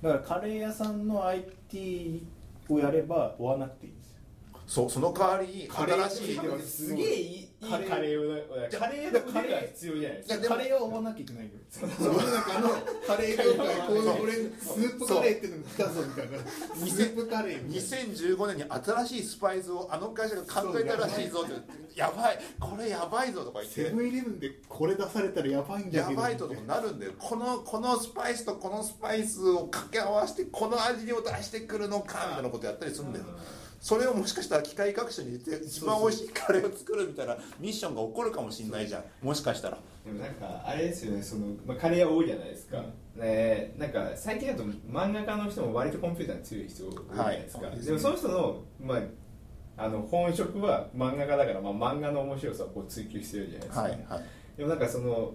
だからカレー屋さんの IT をやれば追わなくていいんですよ。そうその代わり新しいすげえカカレー。レーをカレーの腕が必要じゃないですか。カレーは追わなきゃいけないよ世の中のカレー業界こういうこれスープカレーっていうのが来たぞみたいな。スープカレーみたいな。2015年に新しいスパイスをあの会社が考えたらしいぞって。やばい。これやばいぞとか言って。セブンイレブンでこれ出されたらやばいんだやけどばいととかなるんだよ。このこのスパイスとこのスパイスを掛け合わせてこの味を出してくるのかみたいなことやったりするんだよそれをもしかしたら機械学習に入れて一番美味しいカレーを作るみたいなミッションが起こるかもしれないじゃん。もしかしたら。でもなんかあれですよね。その、まあ、カレーは多いじゃないですか、ね、なんか最近だと漫画家の人も割とコンピューターに強い人多いじゃないですか、はい。でもその人の,、まあ、あの本職は漫画家だから、まあ、漫画の面白さをこう追求してるじゃないですか、はいはい。でもなんかその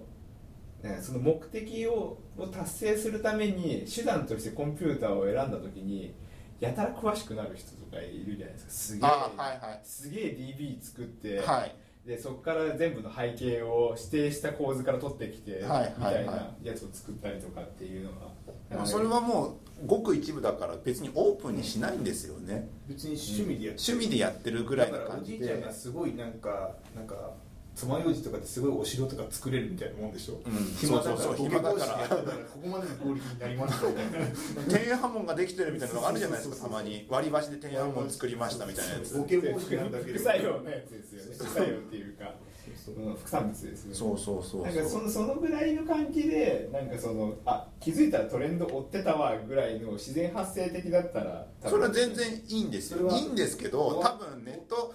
ねその目的をを達成するために手段としてコンピューターを選んだ時にやたら詳しくなる人とかいるじゃないですか。すげえ、あはいはい。すげえ DB 作って、はい。でそこから全部の背景を指定した構図から取ってきて、はいみたいなやつを作ったりとかっていうのが、それはもうごく一部だから別にオープンにしないんですよね。別に趣味でやって趣味でやってるぐらいのだからお感じでじいちゃんがすごいなんかなんか爪楊枝とかですごいお城とか作れるみたいなもんでしょ、うん。暇だから。そうそうそう。暇だから。ここまでのクオリティになりました。みたいな天安門ができてるみたいなのがあるじゃないですか。たまに割り箸で天安門作りましたみたいなやつ。ボケ防止なんだけど。副作用のやつですよね。副作用っていうか。うん副産物ですよね。そうそうそうなんかそそうのそのぐらいの感じでなんかそのあ気づいたらトレンド追ってたわぐらいの自然発生的だったらそれは全然いいんですそれは。いよいんですけど多分ネット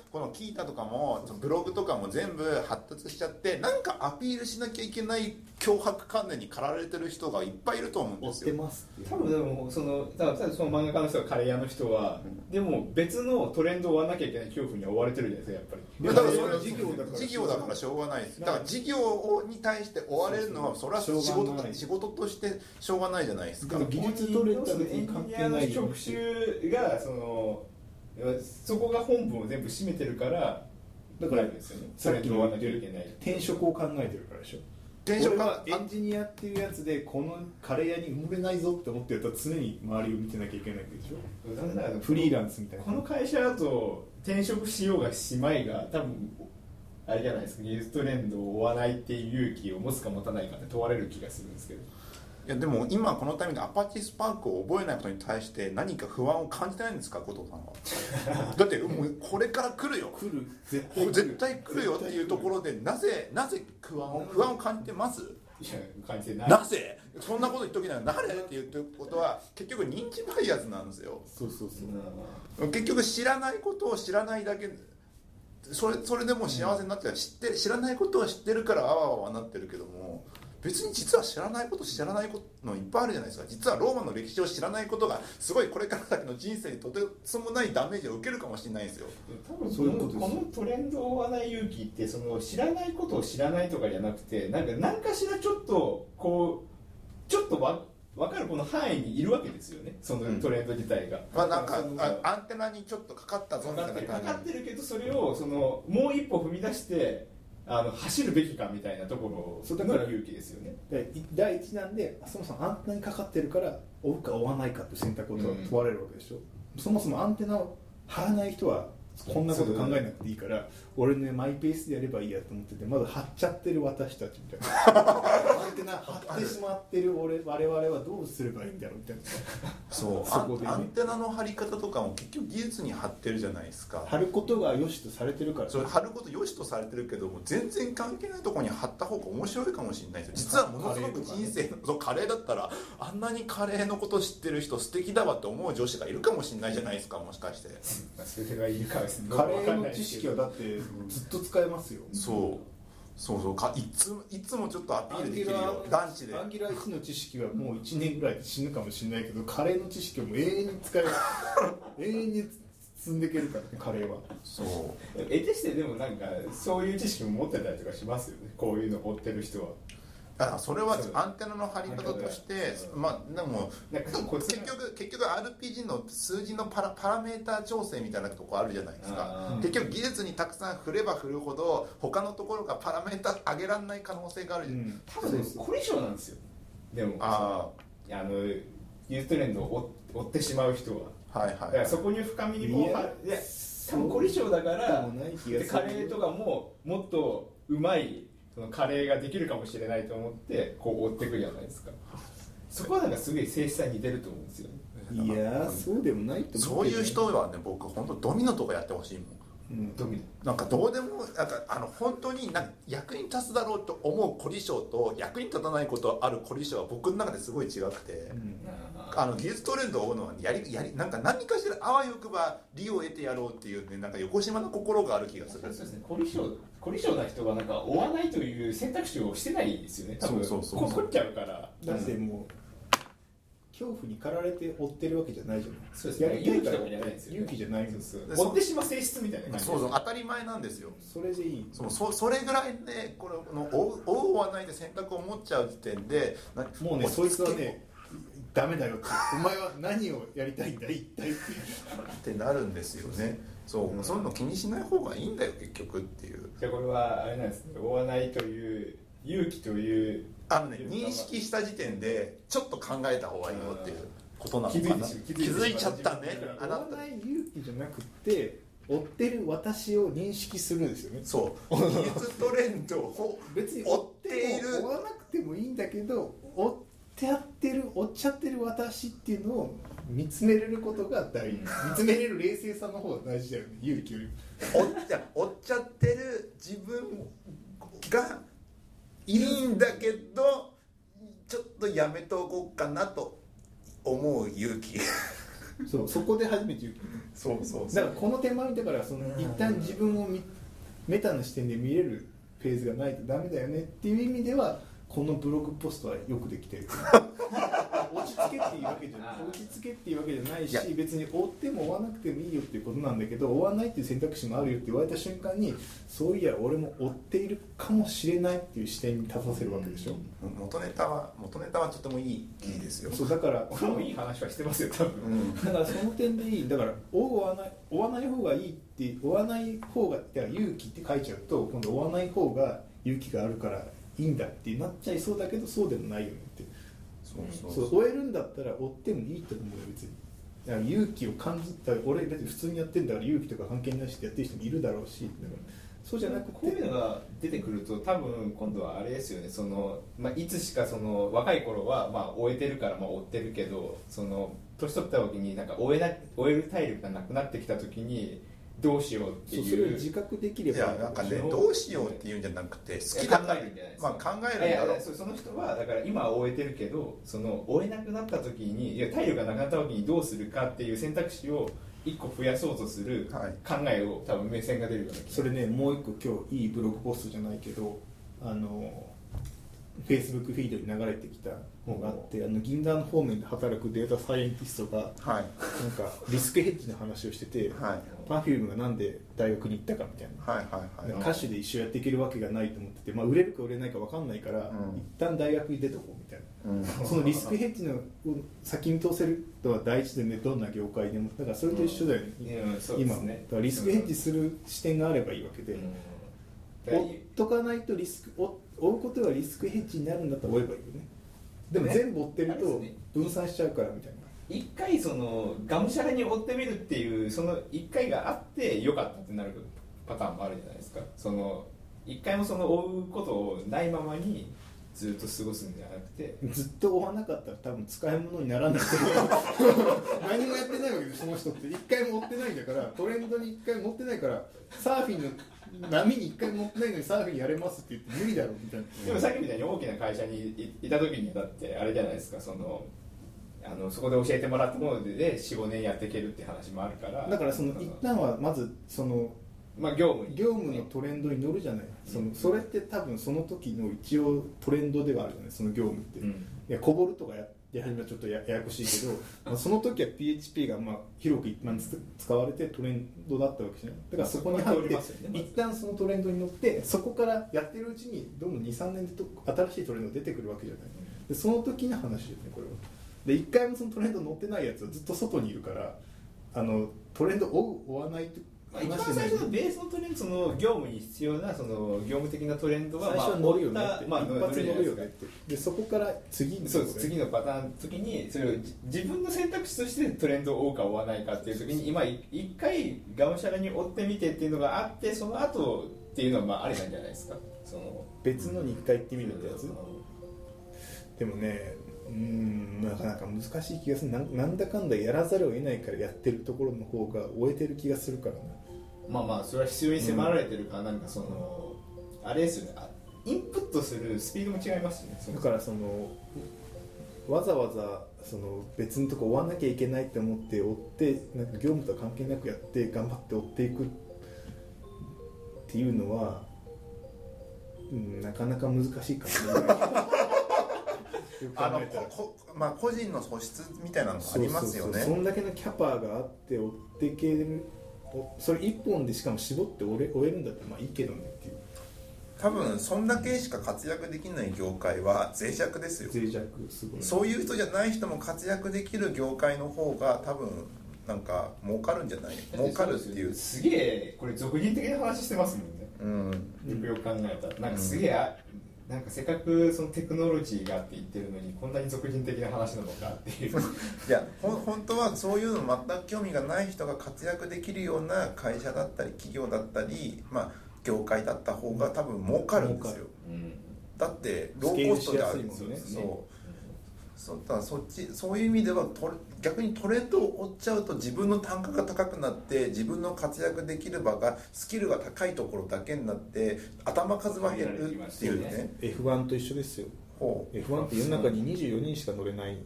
ータとかもそのブログとかも全部発達しちゃってなんかアピールしなきゃいけない脅迫観念に駆られてる人がいっぱいいると思うんですよ。多分でもそのただただその漫画家の人はカレー屋の人は、でも別のトレンドを追わなきゃいけない恐怖には追われてるじゃないですかやっぱり。だからそれは事業だから。事業だからしょうがないです。だから事業に対して追われるのはそれは仕事仕事としてしょうがないじゃないですか。技術トレンドに関係ないよエンジニアの職種がそのそこが本文を全部占めてるからだからですよねさっきの転職を考えてるからでしょ。転職俺はエンジニアっていうやつでこのカレー屋に埋もれないぞって思ってると常に周りを見てなきゃいけないわけでしょ。フリーランスみたいな。この会社だと転職しようがしまいが多分あれじゃないですか。技術トレンドを追わないっていう勇気を持つか持たないかって問われる気がするんですけどいやでも今このタイミングでアパッチスパークを覚えないことに対して何か不安を感じてないんですか後藤さんは？だってもうこれから来るよ。来る。絶対来る。絶対来るよっていうところでなぜなぜ不安を不安を感じてます？いや感じてない。なぜ？そんなこと言っときながらなれって言ってることは結局認知バイアスなんですよ。そうそうそう。結局知らないことを知らないだけ。それそれでもう幸せになってる、知って知らないことを知ってるからあわあわなってるけども別に実は知らないこと知らないことのいっぱいあるじゃないですか。実はローマの歴史を知らないことがすごいこれから先の人生にとてつもないダメージを受けるかもしれないんですよ。多分そういうこのトレンドを追わない勇気ってその知らないことを知らないとかじゃなくてなんか何かしらちょっとこうちょっとわ分かるこの範囲にいるわけですよね。そのトレンド自体が、まあなんかアンテナにちょっとかかったぞみたいな感じ。分かってるけどそれをそのもう一歩踏み出してあの走るべきかみたいなところの勇気ですよね。で第一弾でそもそもアンテナにかかってるから追うか追わないかって選択を問われるわけでしょ、そもそもアンテナ貼らない人はこんなこと考えなくていいから俺ねマイペースでやればいいやと思っててまだ貼っちゃってる私たちみたいな。アンテナ貼ってしまってる俺我々はどうすればいいんだろうみたいな。そう。そこでね。アンテナの張り方とかも結局技術に貼ってるじゃないですか。貼ることが良しとされてるからそれ貼ること良しとされてるけども全然関係ないところに貼った方が面白いかもしれないですよ。実はものすごく人生のそうカレーだったらあんなにカレーのこと知ってる人素敵だわって思う女子がいるかもしれないじゃないですかもしかして。まあそれがいるかはカレーの知識はだってずっと使えますよ。そう。そうそう。かいついつもちょっとアピアールできるよ。ランチで。ーアンギュラー1の知識はもう1年ぐらいで死ぬかもしれないけどカレーの知識はもう永遠に使える。永遠に積んでいけるからねカレーは。そう。えてしてでもなんかそういう知識も持ってたりとかしますよね。こういうの追ってる人はだからそれはアンテナの張り方としてう。んまあでも結局結局 RPG の数字のパラパラメーター調整みたいなとこあるじゃないですか。結局技術にたくさん振れば振るほど他のところがパラメーター上げられない可能性がある。じゃない、多分コリショなんですよ。でも。ああのユーストレンドを追追ってしまう人は。あはいはい。そこに深みにこういやはいや多分コリショだからカレーとかももっとうまいそのカレーができるかもしれないと思ってこう追っていくじゃないですか。そこはなんかすごい性質さに似てると思うんですよね。いやーそうでもないとそう思うけどね。いう人はね僕本当ドミノとかやってほしいもん。うんドミなんかどうでもなんかあの本当になんか役に立つだろうと思う凝り性と役に立たないことある凝り性は僕の中ですごい違くて、うん。あの技術トレンドを追うのはやりやりなんか何かしらあわよくば利を得てやろうっていうねなんか横島な心がある気がする。そうですね。凝り性凝り性な人はなんか追わないという選択肢をしてないですよね。多分そうそうそうそっちゃうから。だってもう恐怖に駆られて追ってるわけじゃないじゃない。そうですね。やりたいから勇気とかじゃないですよね。勇気じゃないもんでそう。追ってしまう性質みたいな感じそうそう当たり前なんですよ。それでいい。そうそそれぐらいでこれの追う追う追わないで選択を持っちゃう時点でなもうねそいつはねダメだよって。お前は何をやりたいんだ一体って。ってなるんですよねそう、うん。そういうの気にしない方がいいんだよ結局っていう。じゃあこれはあれなんですね。追わないという勇気というあのね認識した時点でちょっと考えた方がいいよっていうことなのかな。気づいちゃったね。あない勇気じゃなくて追ってる私を認識するんですよね。そう。技術トレンドを別に追っている。追わなくてもいいんだけど追ってやってる追っちゃってる私っていうのを見つめれることが大事。見つめれる冷静さの方が大事だよね。勇気より。追っちゃ追っちゃってる自分がいいんだけどちょっとやめとこうかなと思う勇気。そうそこで初めて勇気。そうそうだからこの手前だからその一旦自分を見メタな視点で見れるフェーズがないとダメだよねっていう意味ではこのブログポストはよくできてる けっていうわけじゃないあー落ち着けっていうわけじゃないし別に追っても追わなくてもいいよっていうことなんだけど追わないっていう選択肢もあるよって言われた瞬間にそういや俺も追っているかもしれないっていう視点に立たせるわけでしょ、元ネタは元ネタはとてもいい記事ですよ、そうだからこれもいい話はしてますよ多分、うん。だからその点でいい。だから追わない追わない方がいいって追わない方が勇気って書いちゃうと今度追わない方が勇気があるからいいんだってなっちゃいそうだけどそうでもないよねってそうそう。追えるんだったら追ってもいいと思うよ別に。勇気を感じた俺別に普通にやってんだから勇気とか関係ないしってやってる人もいるだろうしだからそうじゃなくてこういうのが出てくると多分今度はあれですよね。その、まあ、いつしかその若い頃はまあ終えてるからまあ追ってるけどその年取った時になんか追えな追える体力がなくなってきた時にどうしようってそうそれをいう自覚できれいばやなんかねどうしようっていうんじゃなくて好きだから考えるんじゃないですまかあ考えるんだろう。その人はだから今は終えてるけどその終えなくなった時にいや体力がなくなった時にどうするかっていう選択肢を一個増やそうとするはい。考えを多分目線が出るような気が。それねもう一個今日いいブログポストじゃないけどあのフェイスブックフィードに流れてきたのがあってあの銀座の方面で働くデータサイエンティストがはい。なんかリスクヘッジの話をしてて、はい。 Perfume がなんで大学に行ったかみたいな。はいはいはい。歌手で一生やっていけるわけがないと思ってて、まあ、売れるか売れないか分かんないから、うん。一旦大学に出とこうみたいな。うん。そのリスクヘッジの先に通せるのは大事でねどんな業界でも。だからそれと一緒だよね、うん。今すね。だからリスクヘッジする視点があればいいわけで、うん。追っとかないとリスク追追うことがリスクヘッジになるんだったら追えばいいよね。でもね。全部追ってると分散しちゃうからみたいな。一回そのがむしゃらに追ってみるっていうその一回があってよかったってなるパターンもあるじゃないですか。その一回もその追うことをないままにずっと過ごすんじゃなくて。ずっと追わなかったら多分使い物にならない。何もやってないわけでその人って。一回も追ってないんだからトレンドに一回も追ってないからサーフィンの波に一回も追ってないのにサーフィンやれますって言って無理だろみたいな。でもさっきみたいに大きな会社にいいた時にだってあれじゃないですかそのあのそこで教えてもらったもので45年やっていけるって話もあるから。だからその一旦はまずそのまあ業務に。業務のトレンドに乗るじゃない。そのそれって多分その時の一応トレンドではあるじゃないその業務って、うん。いやこぼるとかややはりちょっとやややこしいけど まあその時は PHP がまあ広く一般使われてトレンドだったわけじゃない？だからそこに入って一旦そのトレンドに乗ってそこからやってるうちにどんどん23年でと新しいトレンドが出てくるわけじゃない？でその時の話ですねこれは。で一回もそのトレンド乗ってないやつはずっと外にいるからあのトレンド追う追わないってまあ、一番最初のベースのトレンドその業務に必要なその業務的なトレンドは最初は乗るよねまあ、一発乗るよねって。でそこから次にそう次のパターンの時にそれをじ自分の選択肢としてトレンドを追うか追わないかっていう時に今い一回がむしゃらに追ってみてっていうのがあってその後っていうのはまあありなんじゃないですか。その別のに一回行ってみるってやつ？でもねうーんなかなか難しい気がする。なんなんだかんだやらざるを得ないからやってるところの方が終えてる気がするからなまあまあそれは必要に迫られてるからなんかその、あれですよね。あインプットするスピードも違いますしね。だからそのわざわざその別のとこ追わなきゃいけないって思って追ってなんか業務とは関係なくやって頑張って追っていくっていうのは、うん、なかなか難しいかもしれない。よく考あのここまあ個人の素質みたいなのもありますよね。そうそうそう。そんだけのキャパがあって追っていけるおそれ一本でしかも絞って追え追えるんだったらまあいいけどねっていう。多分そんだけしか活躍できない業界は脆弱ですよ。脆弱すごい。そういう人じゃない人も活躍できる業界の方が多分なんか儲かるんじゃない？儲かるっていう。すげえこれ俗人的な話してますもんね。うん。よくよく考えたら。なんかすげえ、あなんかせっかくそのテクノロジーがって言ってるのにこんなに俗人的な話なのかっていう。いやほん本当はそういうの全く興味がない人が活躍できるような会社だったり企業だったりまあ業界だった方が多分儲かるんですよ。うん。だってローコストであるもんね。そう。そう。だからそっちそういう意味ではトレ逆にトレンドを追っちゃうと自分の単価が高くなって自分の活躍できる場がスキルが高いところだけになって頭数は減るっていうね。F1 と一緒ですよ。ほう。F1 って世の中に24人しか乗れない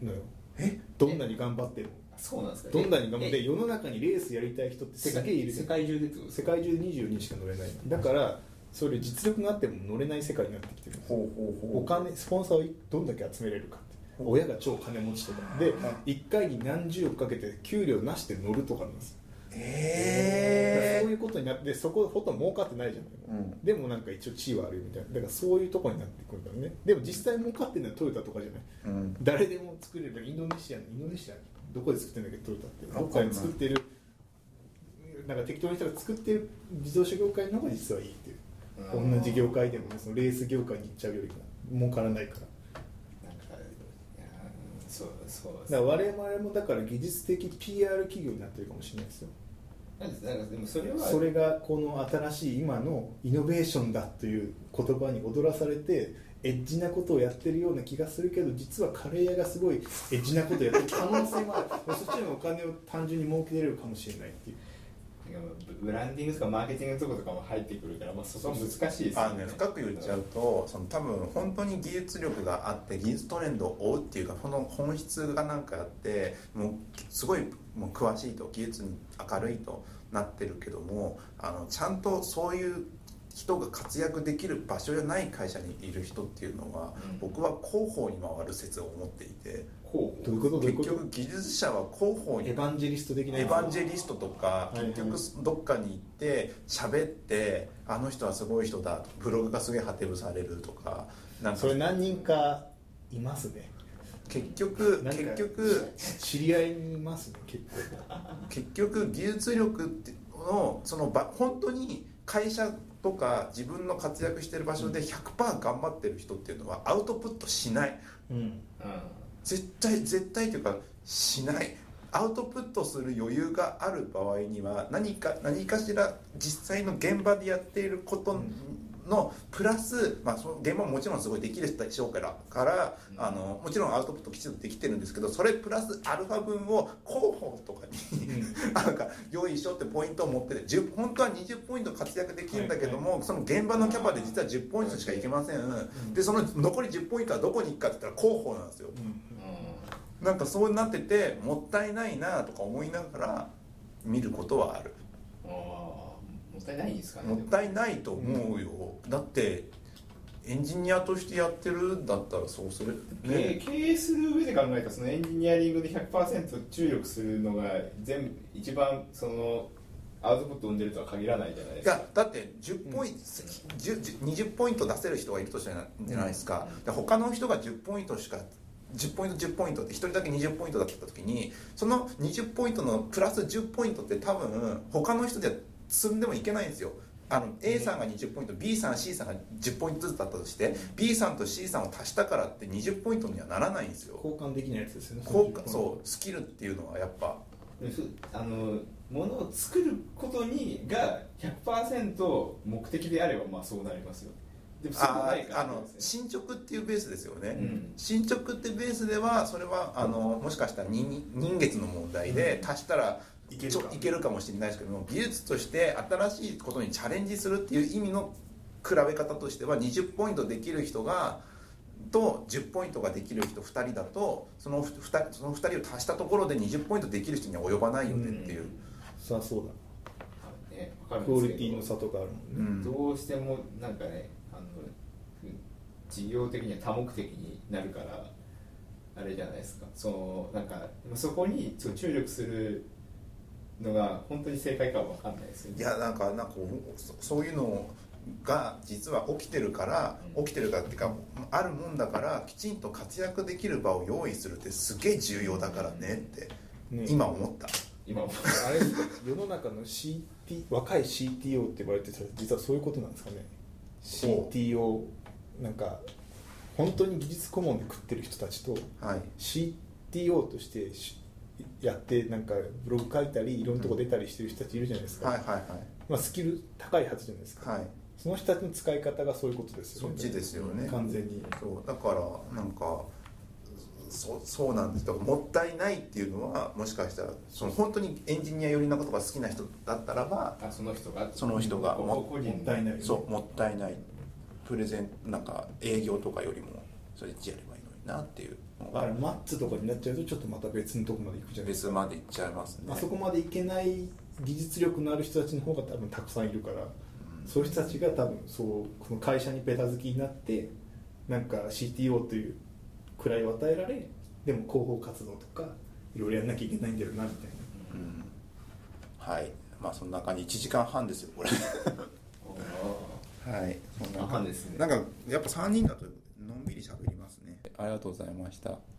のよ。え？どんなに頑張っても。そうなんですか？どんなに頑張ってえ世の中にレースやりたい人って世すげえいる界世界中で世界中で24人しか乗れないだからそれ実力があっても乗れない世界になってきてる。ほうほうほう。お金スポンサーをどんだけ集めれるかって親が超金持ちとか。で1回に何十億かけて給料なしで乗るとかなんです。えそういうことになってそこほとんど儲かってないじゃない、うん。でもなんか一応地位はあるみたいな。だからそういうとこになってくるんだよね。でも実際儲かってるのはトヨタとかじゃない。ーうん。誰でも作れる。インドネシアインドネシアどこで作ってるんだっけトヨタって。どっかで作ってる。なんか適当な人が作ってる自動車業界の方が実はいいっていう。うん同じ業界でもねそのレース業界に行っちゃうよりか儲からないからそうそう。だから我々もだから技術的 PR 企業になってるかもしれないですよ。なんでもそれはそれがこの新しい今のイノベーションだという言葉に踊らされてエッジなことをやってるような気がするけど実はカレー屋がすごいエッジなことをやってる可能性もある。そっちのお金を単純に儲けれるかもしれないっていうブブランディングとかマーケティングとかとかも入ってくるから、まあ、そこは難しいですよあのね、深く言っちゃうとその多分本当に技術力があって技術トレンドを追うっていうかその本質がなんかあってもうすごいもう詳しいと技術に明るいとなってるけどもあのちゃんとそういう人が活躍できる場所じゃない会社にいる人っていうのは、うん。僕は広報に回る説を持っていてこうどういうこと？どういうこと？結局技術者は広報にエヴァンジェリスト的なエヴァンジェリストとか結局どっかに行って喋ってあの人はすごい人だブログがすげえハテブされるとかなんか。それ何人かいますね。結局結局知り合いにいますね結構。結局技術力ってのその場本当に会社とか自分の活躍してる場所で100%頑張ってる人っていうのはアウトプットしない。うん。うん絶対絶対というかしない。アウトプットする余裕がある場合には何か何かしら実際の現場でやっていることのプラス、まあ、その現場ももちろんすごいできる人でしょうからからあのもちろんアウトプットきちんとできてるんですけどそれプラスアルファ分を広報とかに なんか用意しようってポイントを持ってて10本当は20ポイント活躍できるんだけども、その現場のキャパで実は10ポイントしかいけません、でその残り10ポイントはどこに行くかって言ったら広報なんですよ、なんかそうなっててもったいないなとか思いながら見ることはあるもったいないんですかね。もったいないと思うよ、だってエンジニアとしてやってるんだったらそうする経営経営する上で考えたらそのエンジニアリングで100%注力するのが全部一番そのアウトプットを生んでるとは限らないじゃないでいすか。やだって10ポイント、10 20ポイント出せる人がいるとしたらじゃないですか、で他の人が10ポイントしか10ポイント10ポイントって1人だけ20ポイントだった時にその20ポイントのプラス10ポイントって多分他の人では積んでもいけないんですよ。あの A さんが20ポイント B さん C さんが10ポイントずつだったとして B さんと C さんを足したからって20ポイントにはならないんですよ。交換できないやつですよね。効果そうスキルっていうのはやっぱ。あのものを作ることにが100%目的であればまあそうなりますよ。でもそうあないからあの進捗っていうベースですよね、うん。進捗ってベースではそれはあのもしかしたら人人月の問題で足したらいけるか。いけるかもしれないですけども技術として新しいことにチャレンジするっていう意味の比べ方としては20ポイントできる人がと10ポイントができる人2人だとその 2, 人その2人を足したところで20ポイントできる人には及ばないよねっていう、さあそうねわかだクオるんですけど。リティの差とかあるもんね、うん。どうしてもなんかねあの事業的には多目的になるからあれじゃないですか。そのなんかそこにそう注力するのが本当に正解かは分かんないですよね。いやなんかなんかそそういうのが実は起きてるから起きてるからっていうかあるもんだからきちんと活躍できる場を用意するってすげえ重要だからねってね。今思った。今も あれ世の中の CT 若い CTO って呼ばれてた実はそういうことなんですかね。ほ CTO なんか本当に技術顧問で食ってる人たちとはい。CTO としてしやってなんかブログ書いたりいろんなとこ出たりしてる人たちいるじゃないですか、はいはいまあ、スキル高いはずじゃないですか、はい。はいその人たちの使い方がそういうことですよね。そっちですよね。完全に。そう。だからなんかそうそうなんです。だからもったいないっていうのはもしかしたらその本当にエンジニア寄りなことが好きな人だったらばあその人が？その人が個ももったいないそうもったいない。プレゼンなんか営業とかよりもそれやればいいのになっていう。のだからがマッツとかになっちゃうとちょっとまた別のとこまで行くじゃないですか。別までいっちゃいますね。あそこまでいけない技術力のある人たちの方が多分たくさんいるから、そういう人たちが多分そうこの会社にベタ好きになってなんか CTO という位を与えられでも広報活動とかいろいろやんなきゃいけないんだよなみたいな。うん。はい。まあその中に1時間半ですよこれ。はい。そんな半ですね。なんかやっぱ3人だとのんびり喋りますねありがとうございました。